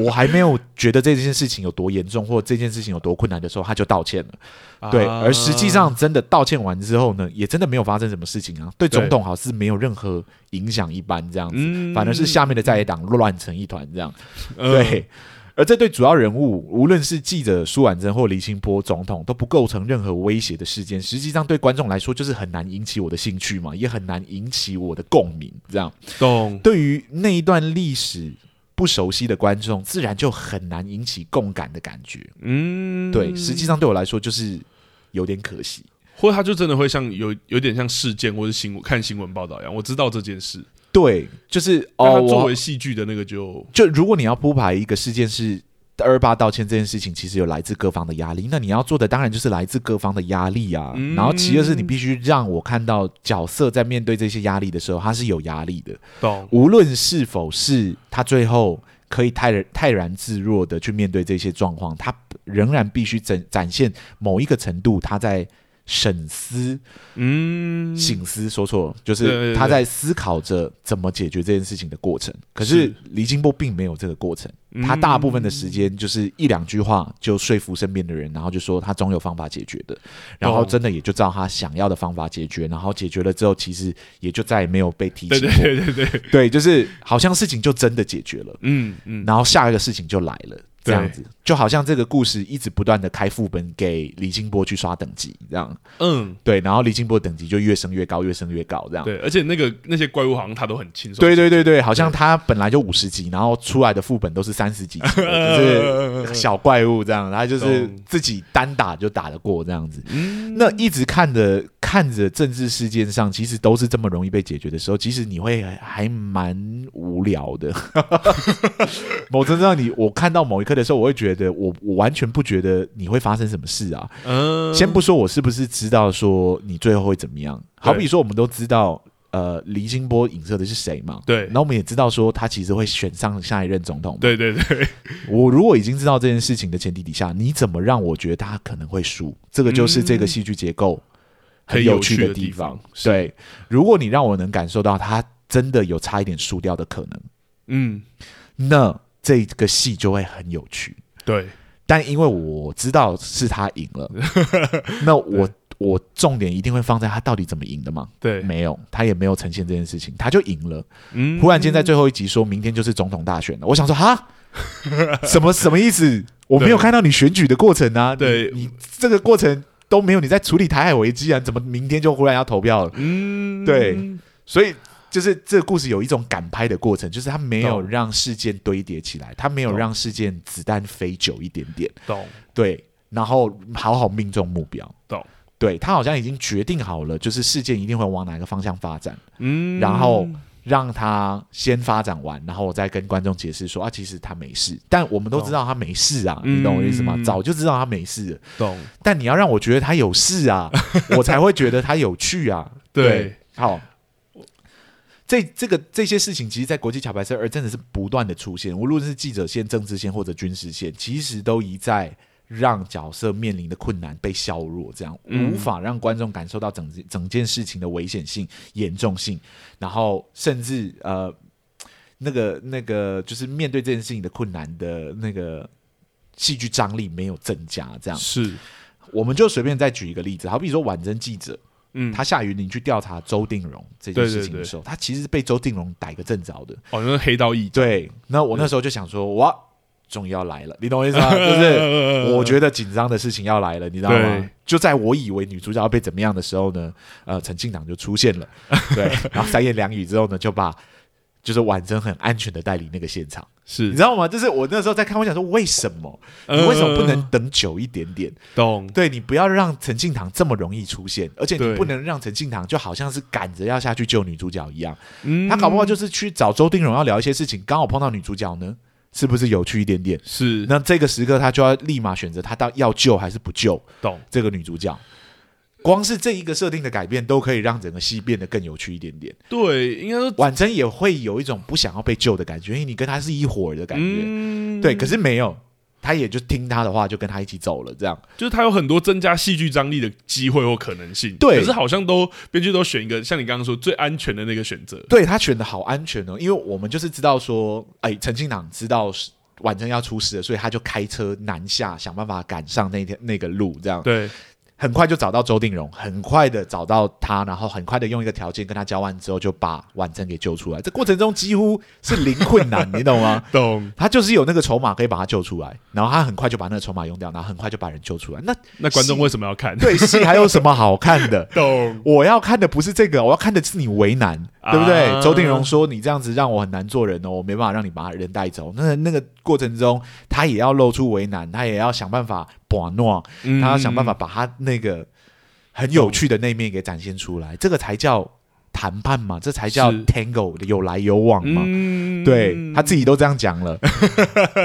我还没有觉得这件事情有多严重，或这件事情有多困难的时候，他就道歉了。对，而实际上真的道歉完之后呢，也真的没有发生什么事情啊。对总统好似没有任何影响一般这样子，反而是下面的在野党乱成一团这样。对，而这对主要人物，无论是记者苏婉珍或李清波总统，都不构成任何威胁的事件。实际上对观众来说，就是很难引起我的兴趣嘛，也很难引起我的共鸣。这样，懂？对于那一段历史。不熟悉的观众，自然就很难引起共感的感觉。嗯，对，实际上对我来说就是有点可惜，或者他就真的会像有有点像事件或者新闻看新闻报道一样，我知道这件事。对，就是哦，作为戏剧的那个就就如果你要铺排一个事件是。二二八道歉这件事情，其实有来自各方的压力。那你要做的，当然就是来自各方的压力啊。嗯、然后，其二是你必须让我看到角色在面对这些压力的时候，他是有压力的。懂。无论是否是他最后可以泰然泰然自若的去面对这些状况，他仍然必须展展现某一个程度他在。审思，嗯，醒思，说错了，就是他在思考着怎么解决这件事情的过程。可是李金波并没有这个过程，他大部分的时间就是一两句话就说服身边的人，然后就说他总有方法解决的，然后真的也就照他想要的方法解决，然后解决了之后，其实也就再也没有被提起过。对对对对，对，就是好像事情就真的解决了，嗯嗯，然后下一个事情就来了。这样子就好像这个故事一直不断的开副本给李金波去刷等级，这样，嗯，对，然后李金波等级就越升越高，越升越高，这样，对，而且那个那些怪物好像他都很轻松，对对对对，好像他本来就五十级，然后出来的副本都是三十级，就是小怪物这样，他就是自己单打就打得过这样子，嗯，那一直看着看着政治事件上其实都是这么容易被解决的时候，其实你会还蛮无聊的，某程度上你我看到某一刻。的时候，我会觉得我我完全不觉得你会发生什么事啊。嗯，先不说我是不是知道说你最后会怎么样，好比说我们都知道，呃，黎金波影射的是谁嘛？对，那我们也知道说他其实会选上下一任总统。对对对，我如果已经知道这件事情的前提底下，你怎么让我觉得他可能会输？这个就是这个戏剧结构很有趣的地方。对，如果你让我能感受到他真的有差一点输掉的可能，嗯，那。这个戏就会很有趣，对。但因为我知道是他赢了，那我我重点一定会放在他到底怎么赢的嘛？对，没有，他也没有呈现这件事情，他就赢了。嗯，忽然间在最后一集说明天就是总统大选了，我想说哈，什么什么意思？我没有看到你选举的过程啊，对你，你这个过程都没有，你在处理台海危机啊，怎么明天就忽然要投票了？嗯，对，所以就是这个故事有一种赶拍的过程，就是他没有让事件堆叠起来，他没有让事件子弹飞久一点点，懂？对，然后好好命中目标，懂？对，他好像已经决定好了，就是事件一定会往哪个方向发展，嗯，然后。让他先发展完，然后我再跟观众解释说啊，其实他没事，但我们都知道他没事啊，你懂我意思吗？早就知道他没事了，懂。但你要让我觉得他有事啊，我才会觉得他有趣啊。对，好，这这个这些事情，其实，在国际桥牌社而真的是不断的出现，无论是记者线、政治线或者军事线，其实都一再。让角色面临的困难被削弱，这样无法让观众感受到整整件事情的危险性、严重性，然后甚至呃，那个那个就是面对这件事情的困难的那个戏剧张力没有增加，这样是。我们就随便再举一个例子，好比说婉贞记者，嗯，他下雨林去调查周定荣这件事情的时候，对对对，他其实是被周定荣逮个正着的，哦，那黑道义对。那我那时候就想说，哇。终于要来了，你懂我意思吗？就是我觉得紧张的事情要来了，你知道吗？就在我以为女主角要被怎么样的时候呢，呃，陈庆堂就出现了，对，然后三言两语之后呢，就把就是婉珍很安全的带离那个现场，是你知道吗？就是我那时候在看，我想说，为什么你为什么不能等久一点点？懂？对，你不要让陈庆堂这么容易出现，而且你不能让陈庆堂就好像是赶着要下去救女主角一样，他搞不好就是去找周定荣要聊一些事情，刚好碰到女主角呢。是不是有趣一点点？是。那这个时刻，他就要立马选择，他到要救还是不救？懂。这个女主角，光是这一个设定的改变，都可以让整个戏变得更有趣一点点。对，应该说婉珍也会有一种不想要被救的感觉，因为你跟他是一伙的感觉。嗯。对，可是没有。他也就听他的话，就跟他一起走了。这样就是他有很多增加戏剧张力的机会或可能性。对，可是好像都编剧都选一个像你刚刚说最安全的那个选择。对，他选的好安全哦，因为我们就是知道说，哎，陈庆朗知道婉贞要出事了，所以他就开车南下，想办法赶上那天那个路。这样对。很快就找到周定荣，很快的找到他，然后很快的用一个条件跟他交换之后，就把婉珍给救出来。这过程中几乎是零困难，你懂吗？懂。他就是有那个筹码可以把他救出来，然后他很快就把那个筹码用掉，然后很快就把人救出来。那那观众为什么要看？对，戏还有什么好看的？懂。我要看的不是这个，我要看的是你为难，啊、对不对？周定荣说你这样子让我很难做人哦，我没办法让你把人带走。那那个过程中，他也要露出为难，他也要想办法把诺，他要想办法把他那个。很有趣的那一面给展现出来，这个才叫谈判嘛，这才叫 Tango 的有来有往嘛。对他自己都这样讲了，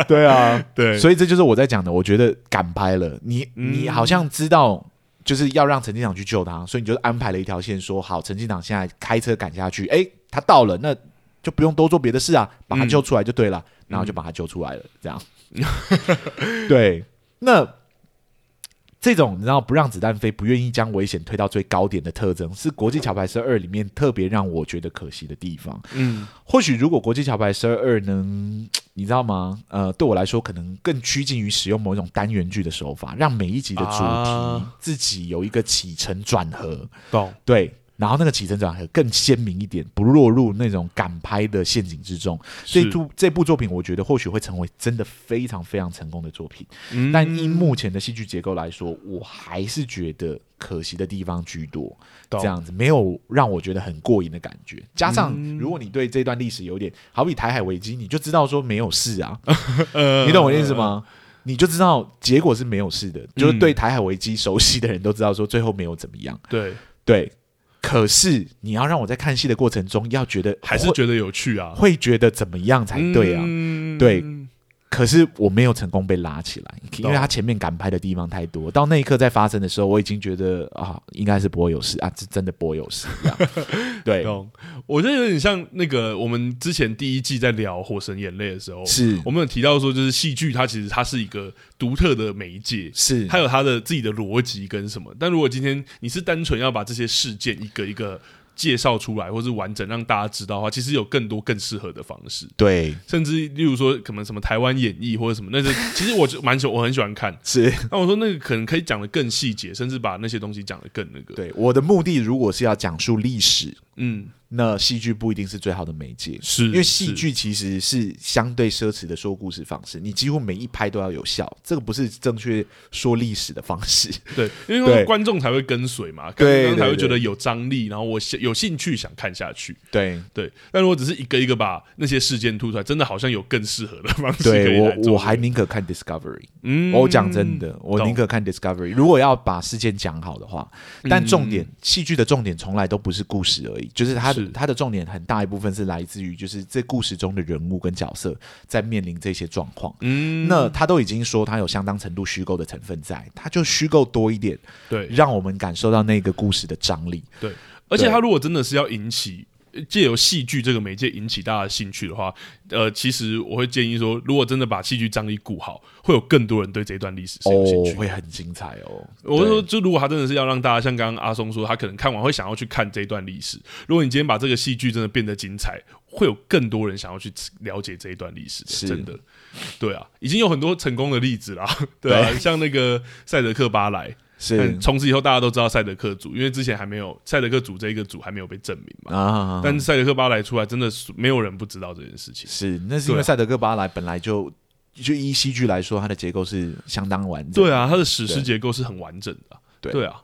对啊，对，所以这就是我在讲的。我觉得赶拍了，你你好像知道就是要让陈庆堂去救他，所以你就安排了一条线，说好陈庆堂现在开车赶下去，哎，他到了，那就不用多做别的事啊，把他救出来就对了，然后就把他救出来了，这样。对，那。这种你知道不让子弹飞，不愿意将危险推到最高点的特征，是国际桥牌社二里面特别让我觉得可惜的地方。嗯，或许如果国际桥牌社二能，你知道吗？呃，对我来说，可能更趋近于使用某一种单元剧的手法，让每一集的主题自己有一个起承转合。懂？对。然后那个起承转合更鲜明一点，不落入那种赶拍的陷阱之中。这部这部作品，我觉得或许会成为真的非常非常成功的作品。嗯、但因目前的戏剧结构来说，我还是觉得可惜的地方居多。这样子没有让我觉得很过瘾的感觉。加上如果你对这段历史有点，好比台海危机，你就知道说没有事啊。你懂我意思吗？你就知道结果是没有事的。就是对台海危机熟悉的人都知道说最后没有怎么样。对对。可是你要让我在看戏的过程中要觉得还是觉得有趣啊，会觉得怎么样才对啊？嗯、对。可是我没有成功被拉起来，因为他前面敢拍的地方太多，到那一刻在发生的时候，我已经觉得啊，应该是不会有事啊，这真的不会有事。对，我觉得有点像那个我们之前第一季在聊《火神眼泪》的时候，是我们有提到说，就是戏剧它其实它是一个独特的媒介，是它有它的自己的逻辑跟什么。但如果今天你是单纯要把这些事件一个一个。介绍出来，或是完整让大家知道的话，其实有更多更适合的方式。对，甚至例如说，可能什么台湾演绎或者什么，那是其实我就蛮喜，我很喜欢看。是，那我说那个可能可以讲的更细节，甚至把那些东西讲的更那个。对，我的目的如果是要讲述历史，嗯。那戏剧不一定是最好的媒介，是因为戏剧其实是相对奢侈的说故事方式，你几乎每一拍都要有效，这个不是正确说历史的方式。对，因为观众才会跟随嘛，对，才会觉得有张力，然后我有兴趣想看下去。对对，但如果只是一个一个把那些事件吐出来，真的好像有更适合的方式可以来做。对，我我还宁可看 Discovery。嗯，我讲真的，我宁可看 Discovery。如果要把事件讲好的话，但重点戏剧的重点从来都不是故事而已，就是它它的重点很。大一部分是来自于，就是这故事中的人物跟角色在面临这些状况。嗯，那他都已经说他有相当程度虚构的成分在，他就虚构多一点，对，让我们感受到那个故事的张力。对，而且他如果真的是要引起。借由戏剧这个媒介引起大家的兴趣的话，呃，其实我会建议说，如果真的把戏剧张力顾好，会有更多人对这段历史是有兴趣，哦，会很精彩哦。我是说，就如果他真的是要让大家像刚刚阿松说，他可能看完会想要去看这一段历史。如果你今天把这个戏剧真的变得精彩，会有更多人想要去了解这一段历史。是真的，对啊，已经有很多成功的例子啦，对啊，对像那个赛德克巴莱。是，从此以后大家都知道赛德克组，因为之前还没有赛德克组这一个组还没有被证明嘛。啊，但是赛德克巴莱出来，真的是没有人不知道这件事情。是，那是因为赛德克巴莱本来就就依戏剧来说，它的结构是相当完整。对啊，它的史诗结构是很完整的。对，对啊，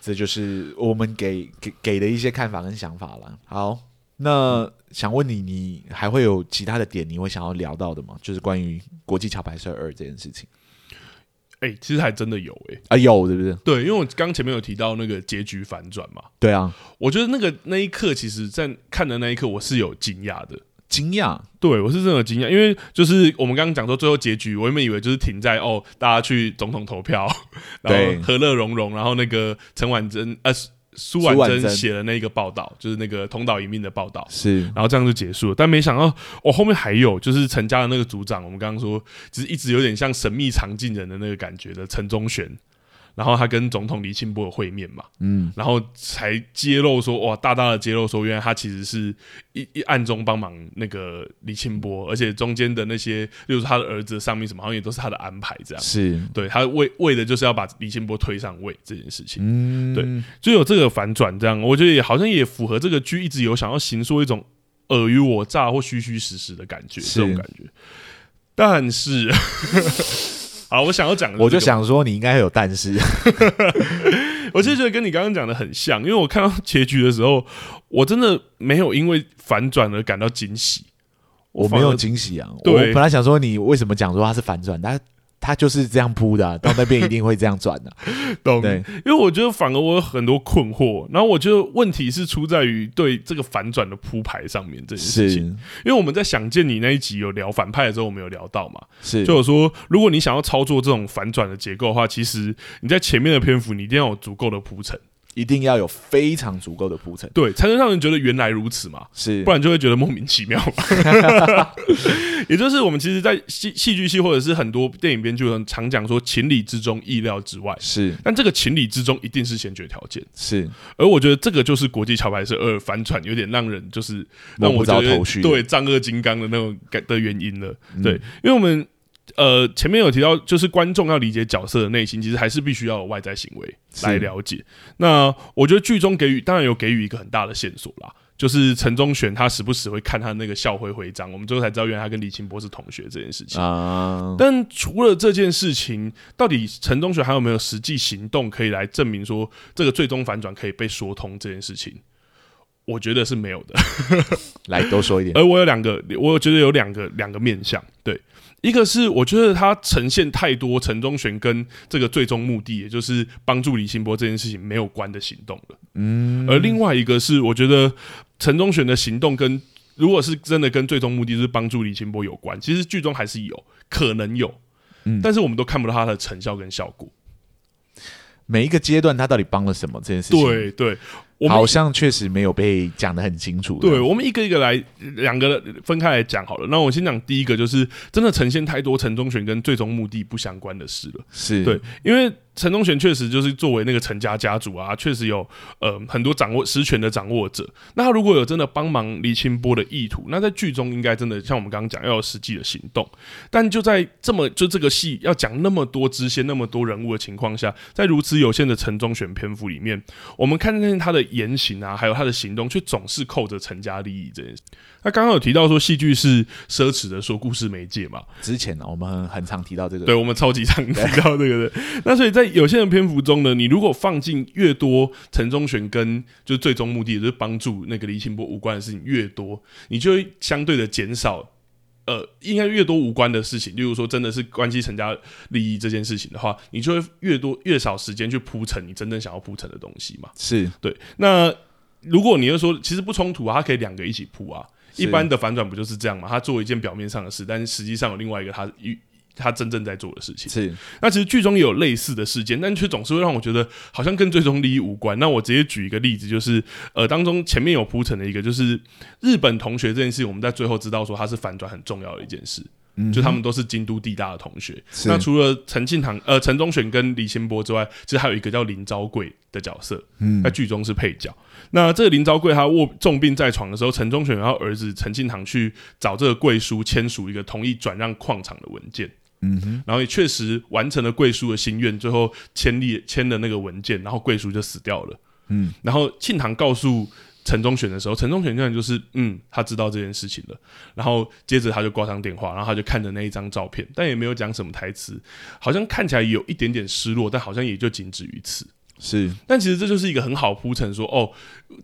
这就是我们给给给的一些看法跟想法了。好，那想问你，你还会有其他的点你会想要聊到的吗？就是关于国际桥牌社二这件事情。哎、欸，其实还真的有哎、欸、啊有，对不对？对，因为我刚前面有提到那个结局反转嘛。对啊，我觉得那个那一刻，其实，在看的那一刻，我是有惊讶的。惊讶？对，我是真的有惊讶，因为就是我们刚刚讲说最后结局，我原本以为就是停在哦，大家去总统投票，然后和乐融融，然后那个陈婉珍呃。苏婉珍写的那个报道，就是那个同岛一命的报道，是，然后这样就结束了。但没想到，我、哦、后面还有，就是陈家的那个组长，我们刚刚说，只是一直有点像神秘藏进人的那个感觉的陈忠玄。然后他跟总统李庆波有会面嘛，嗯，然后才揭露说，哇，大大的揭露说，原来他其实是一一暗中帮忙那个李庆波，而且中间的那些，例如他的儿子上面什么，好像也都是他的安排，这样。是。对他为为的就是要把李庆波推上位这件事情，嗯，对，就有这个反转，这样我觉得也好像也符合这个剧一直有想要行说一种尔虞我诈或虚虚实实的感觉，这种感觉，但是。好，我想要讲的，我就想说你应该有但是，我其实觉得跟你刚刚讲的很像，因为我看到结局的时候，我真的没有因为反转而感到惊喜，我没有惊喜啊，我本来想说你为什么讲说它是反转，但。他就是这样铺的、啊，到那边一定会这样转的、啊，懂？对，因为我觉得反而我有很多困惑，然后我觉得问题是出在于对这个反转的铺排上面这件事情。因为我们在想见你那一集有聊反派的时候，我们有聊到嘛，是，就有说如果你想要操作这种反转的结构的话，其实你在前面的篇幅你一定要有足够的铺陈。一定要有非常足够的铺陈，对，才能让人觉得原来如此嘛，是，不然就会觉得莫名其妙嘛。也就是我们其实，在戏戏剧系或者是很多电影编剧很常讲说，情理之中，意料之外，是。但这个情理之中一定是先决条件，是。而我觉得这个就是国际桥牌社二反转有点让人就是让我觉得对丈二金刚的那种感的原因了，对，因为我们。呃，前面有提到，就是观众要理解角色的内心，其实还是必须要有外在行为来了解。那我觉得剧中给予，当然有给予一个很大的线索啦，就是陈忠玄他时不时会看他那个校徽徽章，我们最后才知道，原来他跟李清波是同学这件事情。啊，但除了这件事情，到底陈忠玄还有没有实际行动可以来证明说这个最终反转可以被说通这件事情？我觉得是没有的。来，多说一点。而我有两个，我觉得有两个两个面向，对。一个是我觉得他呈现太多陈忠玄跟这个最终目的，也就是帮助李清波这件事情没有关的行动了。嗯，而另外一个是我觉得陈忠玄的行动跟如果是真的跟最终目的是帮助李清波有关，其实剧中还是有可能有，嗯，但是我们都看不到他的成效跟效果。每一个阶段他到底帮了什么这件事情？对对。好像确实没有被讲得很清楚。对，我们一个一个来，两个分开来讲好了。那我先讲第一个，就是真的呈现太多陈忠玄跟最终目的不相关的事了。是对，因为。陈忠玄确实就是作为那个陈家家主啊，确实有呃很多掌握实权的掌握者。那他如果有真的帮忙李清波的意图，那在剧中应该真的像我们刚刚讲，要有实际的行动。但就在这么 就这个戏要讲那么多支线、那么多人物的情况下，在如此有限的陈忠玄篇幅里面，我们看见他的言行啊，还有他的行动，却总是扣着成家利益这件事。那刚刚有提到说戏剧是奢侈的说故事媒介嘛？之前呢，我们很常提到这个，对，我们超级常提到这个的。那所以在有限的篇幅中呢，你如果放进越多陈忠玄跟就是最终目的，就是帮助那个李清波无关的事情越多，你就会相对的减少。呃，应该越多无关的事情，例如说真的是关系成家利益这件事情的话，你就会越多越少时间去铺陈你真正想要铺陈的东西嘛。是对。那如果你又说其实不冲突啊，它可以两个一起铺啊。一般的反转不就是这样嘛？他做一件表面上的事，但是实际上有另外一个他他真正在做的事情。是。那其实剧中也有类似的事件，但却总是会让我觉得好像跟最终利益无关。那我直接举一个例子，就是呃，当中前面有铺陈的一个，就是日本同学这件事，我们在最后知道说他是反转很重要的一件事。嗯，就他们都是京都地大的同学。那除了陈庆堂、呃陈忠选跟李清波之外，其实还有一个叫林昭贵的角色，嗯，在剧中是配角。那这个林昭贵他卧重病在床的时候，陈忠选然后儿子陈庆堂去找这个贵叔签署一个同意转让矿场的文件。嗯哼，然后也确实完成了贵叔的心愿，最后签立签了那个文件，然后贵叔就死掉了。嗯，然后庆堂告诉陈忠选的时候，陈忠选这样就是嗯，他知道这件事情了。然后接着他就挂上电话，然后他就看着那一张照片，但也没有讲什么台词，好像看起来有一点点失落，但好像也就仅止于此。是，但其实这就是一个很好铺陈，说哦，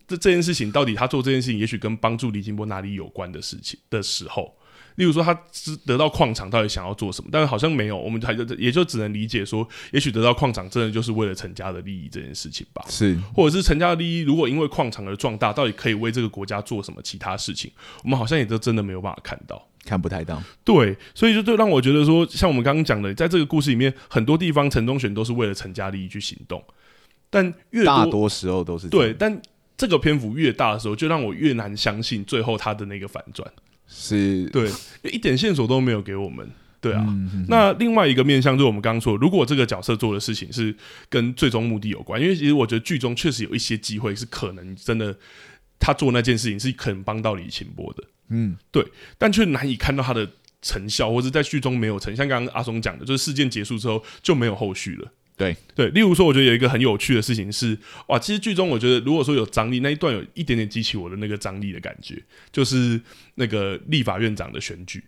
这这件事情到底他做这件事情，也许跟帮助李金波哪里有关的事情的时候。例如说，他是得到矿场到底想要做什么？但是好像没有，我们还就也就只能理解说，也许得到矿场真的就是为了陈家的利益这件事情吧。是，或者是陈家的利益，如果因为矿场而壮大，到底可以为这个国家做什么其他事情？我们好像也都真的没有办法看到，看不太到。对，所以就就让我觉得说，像我们刚刚讲的，在这个故事里面，很多地方陈忠选都是为了陈家利益去行动，但越多大多时候都是对，但这个篇幅越大的时候，就让我越难相信最后他的那个反转。是对，一点线索都没有给我们，对啊。那另外一个面向，就是我们刚刚说，如果这个角色做的事情是跟最终目的有关，因为其实我觉得剧中确实有一些机会是可能真的，他做那件事情是可能帮到李清波的，嗯，对，但却难以看到他的成效，或者在剧中没有成，像刚刚阿松讲的，就是事件结束之后就没有后续了。对。对，例如说，我觉得有一个很有趣的事情是，哇，其实剧中我觉得，如果说有张力，那一段有一点点激起我的那个张力的感觉，就是那个立法院长的选举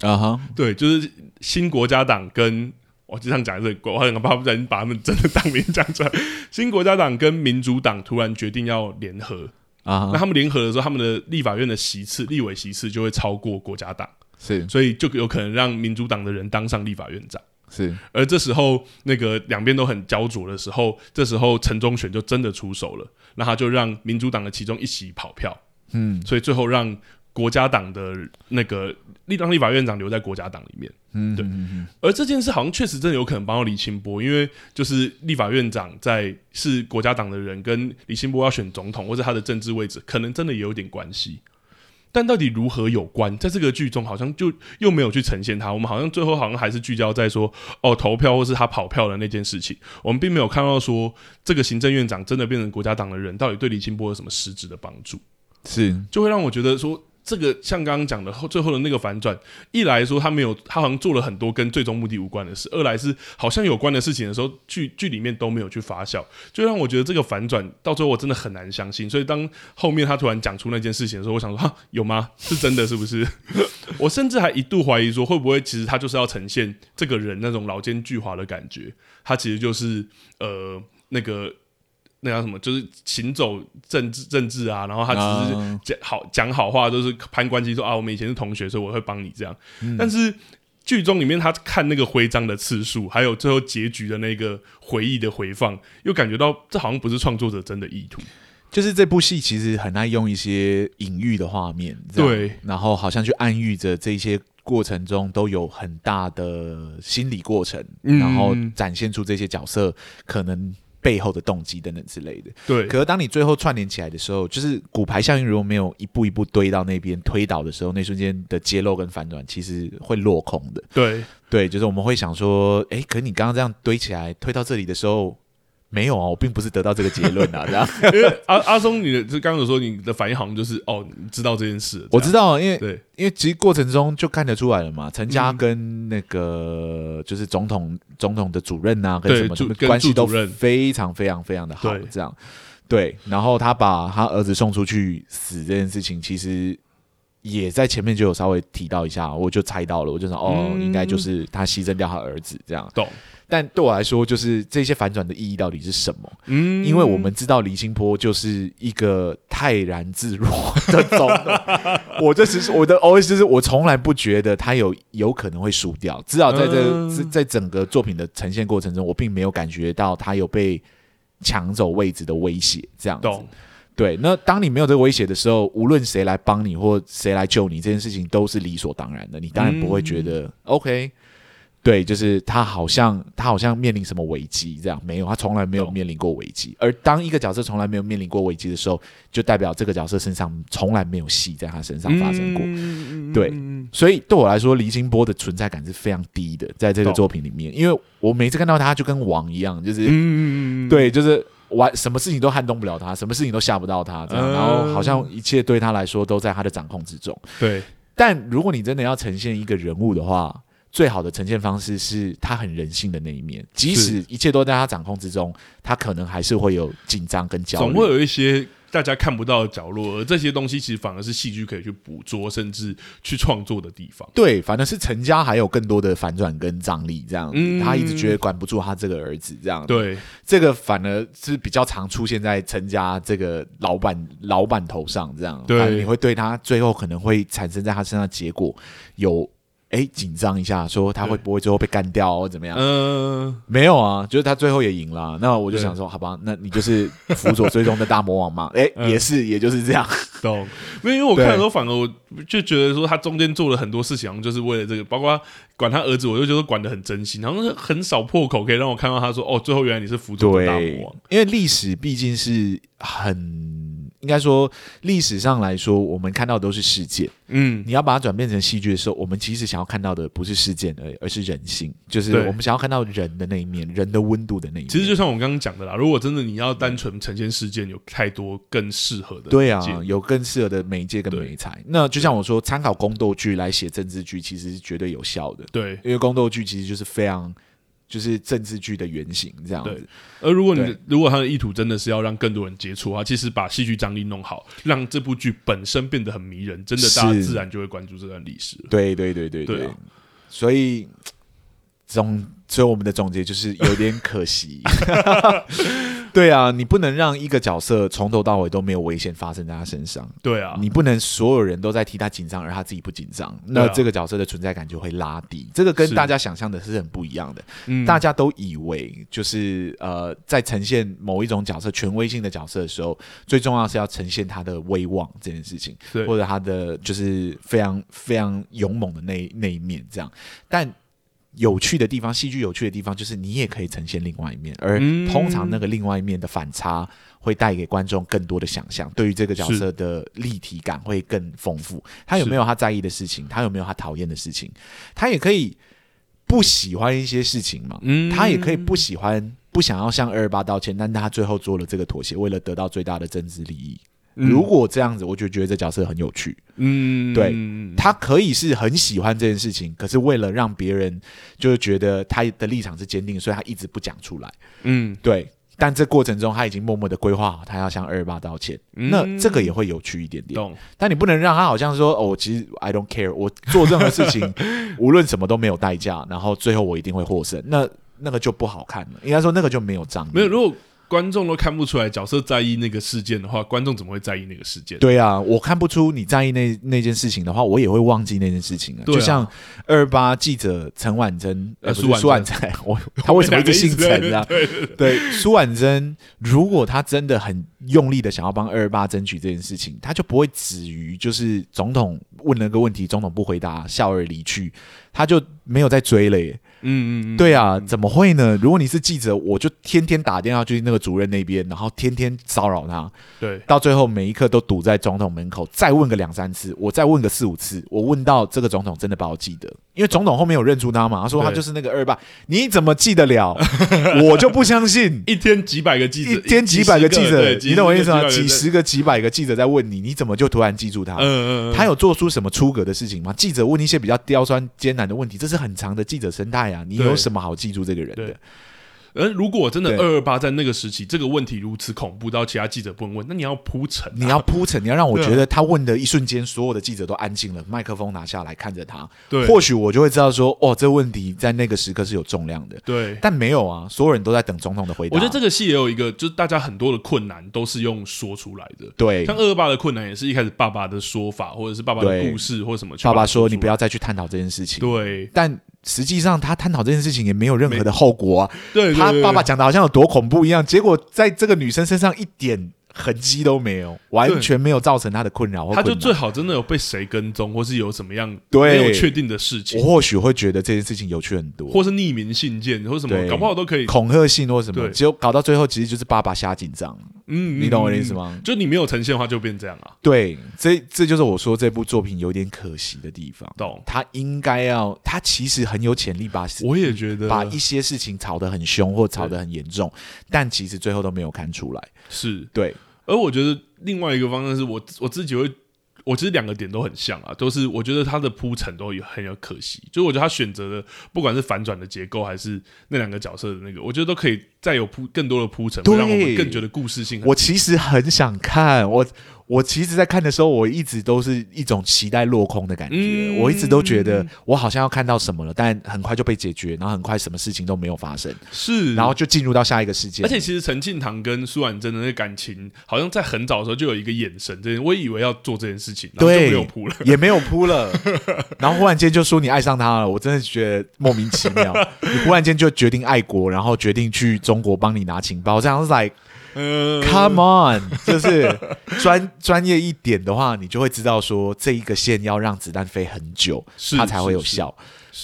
啊哈，对，就是新国家党跟我经常讲的是，我很怕不小心把他们真的党名讲出来，新国家党跟民主党突然决定要联合啊，那他们联合的时候，他们的立法院的席次、立委席次就会超过国家党，是，所以就有可能让民主党的人当上立法院长。是，而这时候那个两边都很焦灼的时候，这时候陈忠选就真的出手了，那他就让民主党的其中一席跑票，嗯，所以最后让国家党的那个立当立法院长留在国家党里面，嗯，对，而这件事好像确实真的有可能帮到李清波，因为就是立法院长在是国家党的人，跟李清波要选总统或者他的政治位置，可能真的也有点关系。但到底如何有关？在这个剧中好像就又没有去呈现他。我们好像最后好像还是聚焦在说哦，投票或是他跑票的那件事情。我们并没有看到说这个行政院长真的变成国家党的人，到底对李清波有什么实质的帮助？是，就会让我觉得说。这个像刚刚讲的后最后的那个反转，一来说他没有，他好像做了很多跟最终目的无关的事；二来是好像有关的事情的时候，剧剧里面都没有去发酵，就让我觉得这个反转到最后我真的很难相信。所以当后面他突然讲出那件事情的时候，我想说哈，有吗？是真的是不是？我甚至还一度怀疑说，会不会其实他就是要呈现这个人那种老奸巨猾的感觉，他其实就是呃那个。那叫什么？就是行走政治政治啊，然后他只是讲好讲好话，都是攀关系，说啊，我们以前是同学，所以我会帮你这样。嗯、但是剧中里面他看那个徽章的次数，还有最后结局的那个回忆的回放，又感觉到这好像不是创作者真的意图。就是这部戏其实很爱用一些隐喻的画面，对，然后好像去暗喻着这些过程中都有很大的心理过程，嗯、然后展现出这些角色可能。背后的动机等等之类的，对。可是当你最后串联起来的时候，就是骨牌效应如果没有一步一步堆到那边推倒的时候，那瞬间的揭露跟反转其实会落空的。对，对，就是我们会想说，哎，可是你刚刚这样堆起来推到这里的时候，没有啊，我并不是得到这个结论啊，这样。因为阿阿松，你的就刚刚有说你的反应好像就是哦，你知道这件事，我知道，因为对，因为其实过程中就看得出来了嘛，陈家跟那个就是总统、嗯、总统的主任啊，跟什么的关系都非常非常非常的好，这样。对，然后他把他儿子送出去死这件事情，其实也在前面就有稍微提到一下，我就猜到了，我就想哦，嗯、应该就是他牺牲掉他儿子这样。懂。但对我来说，就是这些反转的意义到底是什么？嗯，因为我们知道李清波就是一个泰然自若的总统，我这只是我的就是我从来不觉得他有有可能会输掉，至少在这在整个作品的呈现过程中，我并没有感觉到他有被抢走位置的威胁。这样子，懂对。那当你没有这个威胁的时候，无论谁来帮你或谁来救你，这件事情都是理所当然的，你当然不会觉得 OK。对，就是他好像他好像面临什么危机这样，没有，他从来没有面临过危机。而当一个角色从来没有面临过危机的时候，就代表这个角色身上从来没有戏在他身上发生过。嗯、对，所以对我来说，黎清波的存在感是非常低的，在这个作品里面，因为我每次看到他就跟王一样，就是，嗯、对，就是玩什么事情都撼动不了他，什么事情都吓不到他，这样，然后好像一切对他来说都在他的掌控之中。对，但如果你真的要呈现一个人物的话。最好的呈现方式是他很人性的那一面，即使一切都在他掌控之中，他可能还是会有紧张跟焦虑，总会有一些大家看不到的角落，而这些东西其实反而是戏剧可以去捕捉，甚至去创作的地方。对，反而是陈家还有更多的反转跟张力，这样子，嗯、他一直觉得管不住他这个儿子，这样子。对，这个反而是比较常出现在陈家这个老板老板头上，这样。对，你会对他最后可能会产生在他身上的结果有。哎，紧张一下，说他会不会最后被干掉或怎么样？嗯，没有啊，就是他最后也赢了。那我就想说，好吧，那你就是辅佐最终的大魔王嘛？哎，也是，也就是这样。懂？因为我看的时候，反而我就觉得说，他中间做了很多事情，就是为了这个，包括管他儿子，我就觉得管的很真心，好像是很少破口可以让我看到他说，哦，最后原来你是辅佐的大魔王。因为历史毕竟是很。应该说，历史上来说，我们看到的都是事件。嗯，你要把它转变成戏剧的时候，我们其实想要看到的不是事件而已，而是人性，就是我们想要看到人的那一面，人的温度的那一面。其实就像我刚刚讲的啦，如果真的你要单纯呈现事件，有太多更适合的。对啊，有更适合的媒介跟媒材。那就像我说，参考宫斗剧来写政治剧，其实是绝对有效的。对，因为宫斗剧其实就是非常。就是政治剧的原型这样子。而如果你如果他的意图真的是要让更多人接触的话，其实把戏剧张力弄好，让这部剧本身变得很迷人，真的大家自然就会关注这段历史。对对对对对，所以总所以我们的总结就是有点可惜。对啊，你不能让一个角色从头到尾都没有危险发生在他身上。对啊，你不能所有人都在替他紧张，而他自己不紧张，那这个角色的存在感就会拉低。这个跟大家想象的是很不一样的。嗯，大家都以为就是呃，在呈现某一种角色权威性的角色的时候，最重要是要呈现他的威望这件事情，或者他的就是非常非常勇猛的那那一面这样，但。有趣的地方，戏剧有趣的地方，就是你也可以呈现另外一面，而通常那个另外一面的反差会带给观众更多的想象，对于这个角色的立体感会更丰富。他有没有他在意的事情？他有没有他讨厌的事情？他也可以不喜欢一些事情嘛？他也可以不喜欢，不想要向二二八道歉，但他最后做了这个妥协，为了得到最大的政治利益。如果这样子，我就觉得这角色很有趣。嗯，对，他可以是很喜欢这件事情，可是为了让别人就是觉得他的立场是坚定，所以他一直不讲出来。嗯，对。但这过程中，他已经默默的规划好，他要向二二八道歉。那这个也会有趣一点点。但你不能让他好像说：“哦，其实 I don't care，我做任何事情，无论什么都没有代价，然后最后我一定会获胜。”那那个就不好看了。应该说那个就没有张力。没有，如果。观众都看不出来角色在意那个事件的话，观众怎么会在意那个事件？对啊，我看不出你在意那那件事情的话，我也会忘记那件事情啊。就像二二八记者陈婉珍，呃，苏苏婉珍，我 他为什么一直姓陈啊？对对，苏婉珍，如果他真的很用力的想要帮二二八争取这件事情，他就不会止于就是总统问了个问题，总统不回答，笑而离去，他就没有再追了耶。嗯嗯，对啊，怎么会呢？如果你是记者，我就天天打电话去那个主任那边，然后天天骚扰他。对，到最后每一刻都堵在总统门口，再问个两三次，我再问个四五次，我问到这个总统真的把我记得，因为总统后面有认出他嘛，他说他就是那个二爸，你怎么记得了？我就不相信，一天几百个记者，一天几百个记者，你懂我意思吗？几十个、几百个记者在问你，你怎么就突然记住他？嗯嗯，他有做出什么出格的事情吗？记者问一些比较刁钻艰难的问题，这是很长的记者生态啊，你有什么好记住这个人的？而如果真的二二八在那个时期，这个问题如此恐怖到其他记者不能问，那你要铺陈，你要铺陈，你要让我觉得他问的一瞬间，所有的记者都安静了，麦克风拿下来看着他，对，或许我就会知道说，哦，这问题在那个时刻是有重量的，对，但没有啊，所有人都在等总统的回答。我觉得这个戏也有一个，就是大家很多的困难都是用说出来的，对，像二二八的困难也是一开始爸爸的说法，或者是爸爸的故事或什么，爸爸说你不要再去探讨这件事情，对，但。实际上，他探讨这件事情也没有任何的后果啊。对，对，对，对，他爸爸讲的好像有多恐怖一样，结果在这个女生身上一点。痕迹都没有，完全没有造成他的困扰。他就最好真的有被谁跟踪，或是有什么样没有确定的事情。我或许会觉得这件事情有趣很多，或是匿名信件，或什么，搞不好都可以恐吓信或什么。结果搞到最后，其实就是爸爸瞎紧张。嗯，你懂我的意思吗？就你没有呈现的话，就变这样啊。对，这这就是我说这部作品有点可惜的地方。懂？他应该要，他其实很有潜力把，我也觉得把一些事情吵得很凶或吵得很严重，但其实最后都没有看出来。是对。而我觉得另外一个方向是我我自己会，我其实两个点都很像啊，都是我觉得他的铺陈都有很有可惜，就我觉得他选择的不管是反转的结构还是那两个角色的那个，我觉得都可以再有铺更多的铺陈，会让我们更觉得故事性。我其实很想看我。我其实，在看的时候，我一直都是一种期待落空的感觉。嗯、我一直都觉得，我好像要看到什么了，但很快就被解决，然后很快什么事情都没有发生。是，然后就进入到下一个世界。而且，其实陈庆堂跟苏婉珍的那个感情，好像在很早的时候就有一个眼神，这我以为要做这件事情，然后就没有铺了，也没有扑了。然后忽然间就说你爱上他了，我真的觉得莫名其妙。你忽然间就决定爱国，然后决定去中国帮你拿情报，这样子来。嗯，Come on，就是专专业一点的话，你就会知道说，这一个线要让子弹飞很久，它才会有效。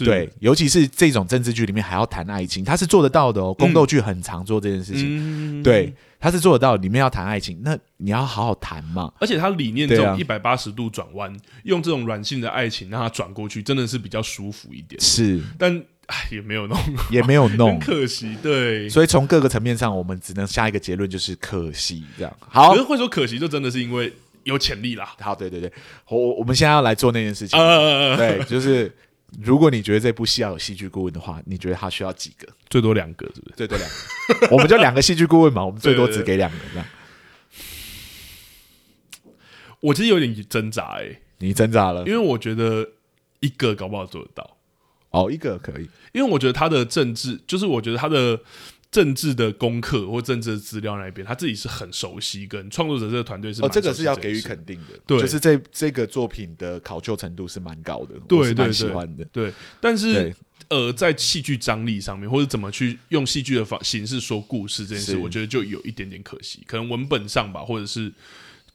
对，尤其是这种政治剧里面还要谈爱情，他是做得到的哦。宫斗剧很常做这件事情，对，他是做得到。里面要谈爱情，那你要好好谈嘛。而且他理念这种一百八十度转弯，用这种软性的爱情让他转过去，真的是比较舒服一点。是，但。哎，也没有弄，也没有弄，很可惜。对，所以从各个层面上，我们只能下一个结论，就是可惜。这样好，可是会说可惜，就真的是因为有潜力啦。好，对对对，我我们现在要来做那件事情。呃、对，就是如果你觉得这部戏要有戏剧顾问的话，你觉得他需要几个？最多两个，是不是？最多两个，我们就两个戏剧顾问嘛，我们最多只给两个。这样，我其实有点挣扎，哎，你挣扎了，因为我觉得一个搞不好做得到。哦，一个可以，因为我觉得他的政治，就是我觉得他的政治的功课或政治的资料那边，他自己是很熟悉，跟创作者这个团队是，哦，这个是要给予肯定的，对，就是这这个作品的考究程度是蛮高的，对，蛮喜欢的，对，对，但是呃，在戏剧张力上面，或者怎么去用戏剧的方形式说故事这件事，我觉得就有一点点可惜，可能文本上吧，或者是。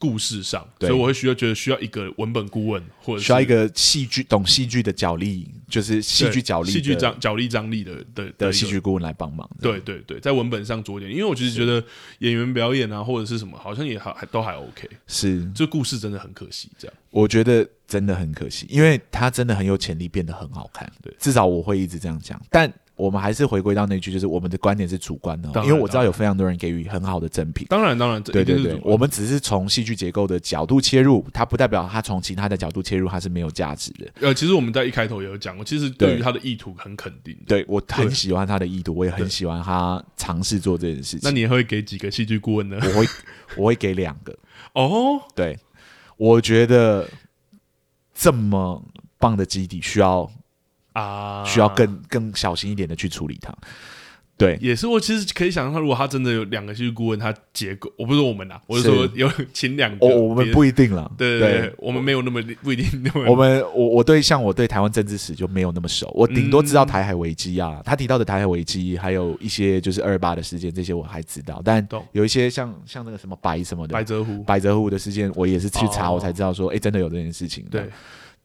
故事上，所以我会需要觉得需要一个文本顾问，或者需要一个戏剧懂戏剧的角力，就是戏剧角力、戏剧张角力张力的的的戏剧顾问来帮忙。对对对，在文本上做一点，因为我其实觉得演员表演啊，或者是什么，好像也还还都还 OK。是，这故事真的很可惜，这样我觉得真的很可惜，因为他真的很有潜力变得很好看。对，至少我会一直这样讲，但。我们还是回归到那句，就是我们的观点是主观的，因为我知道有非常多人给予很好的赠品。当然，当然，对对对，我们只是从戏剧结构的角度切入，它不代表它从其他的角度切入它是没有价值的。呃，其实我们在一开头也有讲过，其实对于他的意图很肯定。对，我很喜欢他的意图，我也很喜欢他尝试做这件事情。那你会给几个戏剧顾问呢？我会，我会给两个。哦，对，我觉得这么棒的基底需要。啊，需要更更小心一点的去处理它。对，也是我其实可以想象，他如果他真的有两个戏剧顾问，他结构我不是说我们呐，我是说有请两个，我们不一定了。对对对，我们没有那么不一定那么。我们我我对像我对台湾政治史就没有那么熟，我顶多知道台海危机啊，他提到的台海危机，还有一些就是二二八的事件，这些我还知道。但有一些像像那个什么白什么的，白泽湖白泽湖的事件，我也是去查，我才知道说，哎，真的有这件事情。对。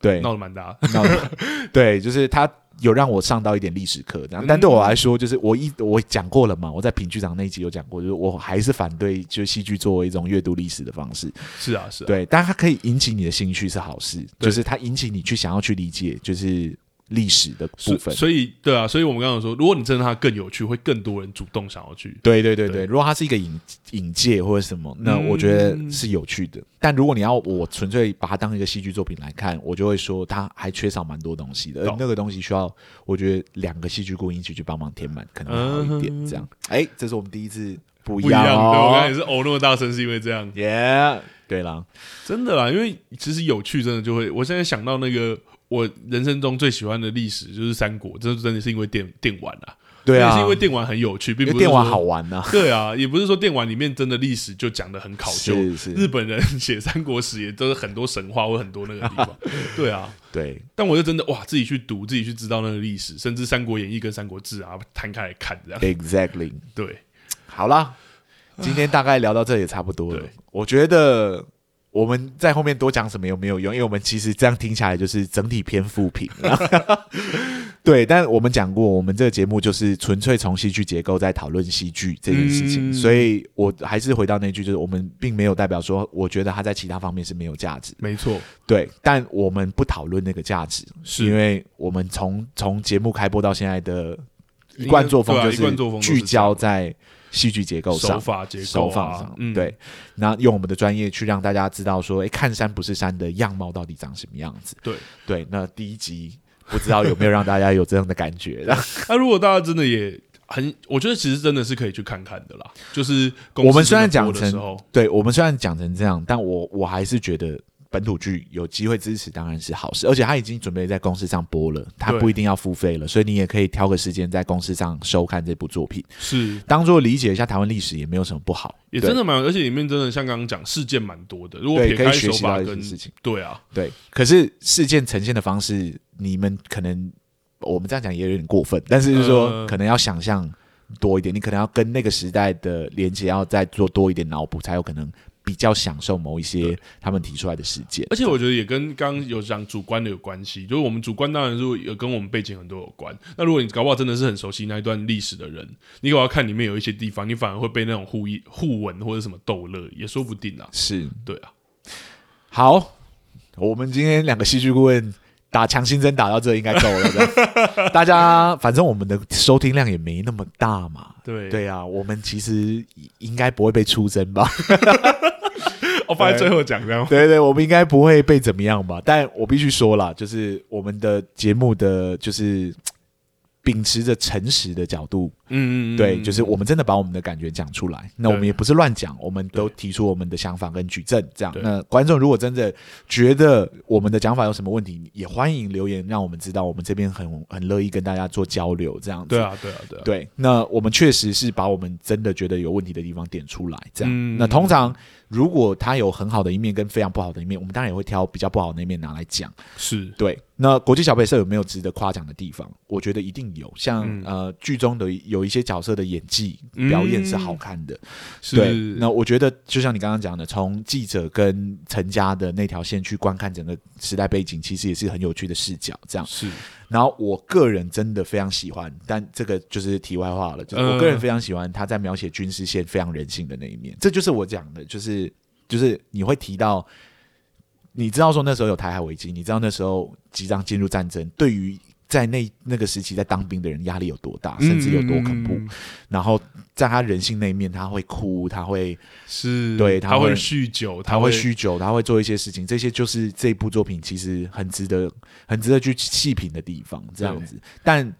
对，闹得蛮大，闹得，对，就是他有让我上到一点历史课，这样。但对我来说，就是我一我讲过了嘛，我在品剧场那一集有讲过，就是我还是反对就戏剧作为一种阅读历史的方式。是啊，是啊，对，但它可以引起你的兴趣是好事，就是它引起你去想要去理解，就是。历史的部分，所以对啊，所以我们刚刚说，如果你真的它更有趣，会更多人主动想要去。对对对对，对如果它是一个引引介或者什么，那我觉得是有趣的。嗯、但如果你要我纯粹把它当一个戏剧作品来看，我就会说它还缺少蛮多东西的，而那个东西需要我觉得两个戏剧顾问一起去帮忙填满，可能会好一点。这样，哎、嗯，这是我们第一次不一样，哦。对，我刚才也是哦那么大声，是因为这样。耶，yeah, 对啦，真的啦，因为其实有趣，真的就会。我现在想到那个。我人生中最喜欢的历史就是三国，这真的是因为电电玩啊，对啊，是因为电玩很有趣，并不是电玩好玩呐、啊。对啊，也不是说电玩里面真的历史就讲的很考究。是是，日本人 写三国史也都是很多神话或很多那个地方。对啊，对。但我就真的哇，自己去读，自己去知道那个历史，甚至《三国演义》跟《三国志》啊，摊开来看这样。Exactly。对，好啦，今天大概聊到这也差不多了。我觉得。我们在后面多讲什么有没有用？因为我们其实这样听下来就是整体偏负评。对，但我们讲过，我们这个节目就是纯粹从戏剧结构在讨论戏剧这件事情，嗯、所以我还是回到那句，就是我们并没有代表说，我觉得它在其他方面是没有价值。没错，对，但我们不讨论那个价值，是因为我们从从节目开播到现在的一贯作风就是聚焦在。戏剧结构上，手法结构、啊、手法上，嗯、对，那用我们的专业去让大家知道说，哎，看山不是山的样貌到底长什么样子？对对，那第一集不知道有没有让大家有这样的感觉？那 如果大家真的也很，我觉得其实真的是可以去看看的啦。就是我们虽然讲成，对我们虽然讲成这样，但我我还是觉得。本土剧有机会支持当然是好事，而且他已经准备在公司上播了，他不一定要付费了，所以你也可以挑个时间在公司上收看这部作品，是。当做理解一下台湾历史也没有什么不好，也真的蛮，而且里面真的像刚刚讲事件蛮多的，如果撇开手法跟事情，对啊，对，可是事件呈现的方式，你们可能我们这样讲也有点过分，但是就是说可能要想象多一点，你可能要跟那个时代的连接要再做多一点脑补，才有可能。比较享受某一些他们提出来的事件，而且我觉得也跟刚刚有讲主观的有关系，就是我们主观当然是有跟我们背景很多有关。那如果你搞不好真的是很熟悉那一段历史的人，你搞不好看里面有一些地方，你反而会被那种互议互文或者什么逗乐，也说不定啊。是对啊。好，我们今天两个戏剧顾问打强心针打到这应该够了。大家反正我们的收听量也没那么大嘛。对对啊，我们其实应该不会被出征吧。我放在最后讲这样，对对，我们应该不会被怎么样吧？但我必须说了，就是我们的节目的就是。秉持着诚实的角度，嗯嗯，对，就是我们真的把我们的感觉讲出来。那我们也不是乱讲，我们都提出我们的想法跟举证，这样。那观众如果真的觉得我们的讲法有什么问题，也欢迎留言让我们知道，我们这边很很乐意跟大家做交流，这样子。对啊，对啊，对啊。对，那我们确实是把我们真的觉得有问题的地方点出来，这样。那通常如果他有很好的一面跟非常不好的一面，我们当然也会挑比较不好的那一面拿来讲。是对。那国际小北社有没有值得夸奖的地方？我觉得一定有，像、嗯、呃剧中的有一些角色的演技表演是好看的。嗯、对，那我觉得就像你刚刚讲的，从记者跟陈家的那条线去观看整个时代背景，其实也是很有趣的视角。这样是。然后我个人真的非常喜欢，但这个就是题外话了。就是我个人非常喜欢他在描写军事线非常人性的那一面。这就是我讲的，就是就是你会提到。你知道说那时候有台海危机，你知道那时候即将进入战争，对于在那那个时期在当兵的人压力有多大，甚至有多恐怖。嗯、然后在他人性那一面，他会哭，他会是对，他会酗酒，他会酗酒，他会做一些事情。这些就是这部作品其实很值得、很值得去细品的地方。这样子，但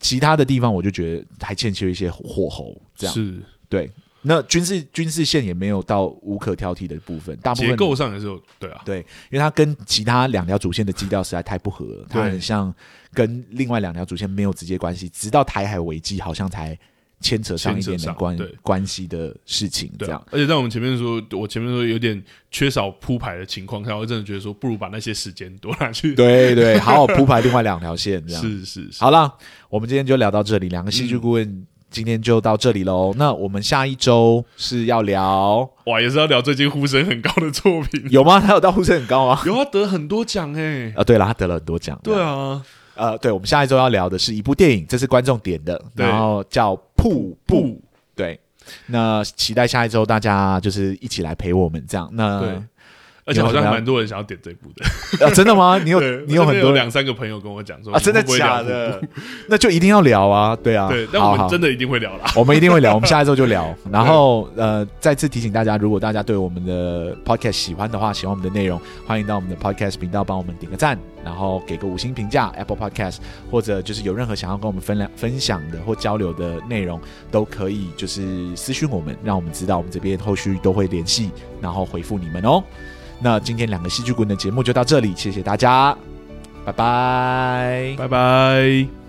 其他的地方我就觉得还欠缺一些火候。这样是对。那军事军事线也没有到无可挑剔的部分，大部分结构上也是有对啊，对，因为它跟其他两条主线的基调实在太不合了，它很像跟另外两条主线没有直接关系，直到台海危机好像才牵扯上一点点关关系的事情，这样。而且在我们前面说，我前面说有点缺少铺排的情况下，我真的觉得说，不如把那些时间多拿去，对对，好好铺排另外两条线，这样 是是是。好了，我们今天就聊到这里，两个戏剧顾问。嗯今天就到这里喽。那我们下一周是要聊哇，也是要聊最近呼声很高的作品，有吗？他有到呼声很高吗？有，啊得很多奖哎。啊，对了，他得了很多奖。对啊，呃，对，我们下一周要聊的是一部电影，这是观众点的，然后叫《瀑布》。对，那期待下一周大家就是一起来陪我们这样。那对。而且好像蛮多人想要点这部的 啊，真的吗？你有你有很多两三个朋友跟我讲说啊，真的假的？那就一定要聊啊，对啊，对，但我们真的一定会聊啦，我们一定会聊，我们下一周就聊。然后呃，再次提醒大家，如果大家对我们的 podcast 喜欢的话，喜欢我们的内容，欢迎到我们的 podcast 频道帮我们点个赞，然后给个五星评价，Apple Podcast，或者就是有任何想要跟我们分享分享的或交流的内容，都可以就是私讯我们，让我们知道，我们这边后续都会联系，然后回复你们哦。那今天两个戏剧顾问的节目就到这里，谢谢大家，拜拜，拜拜。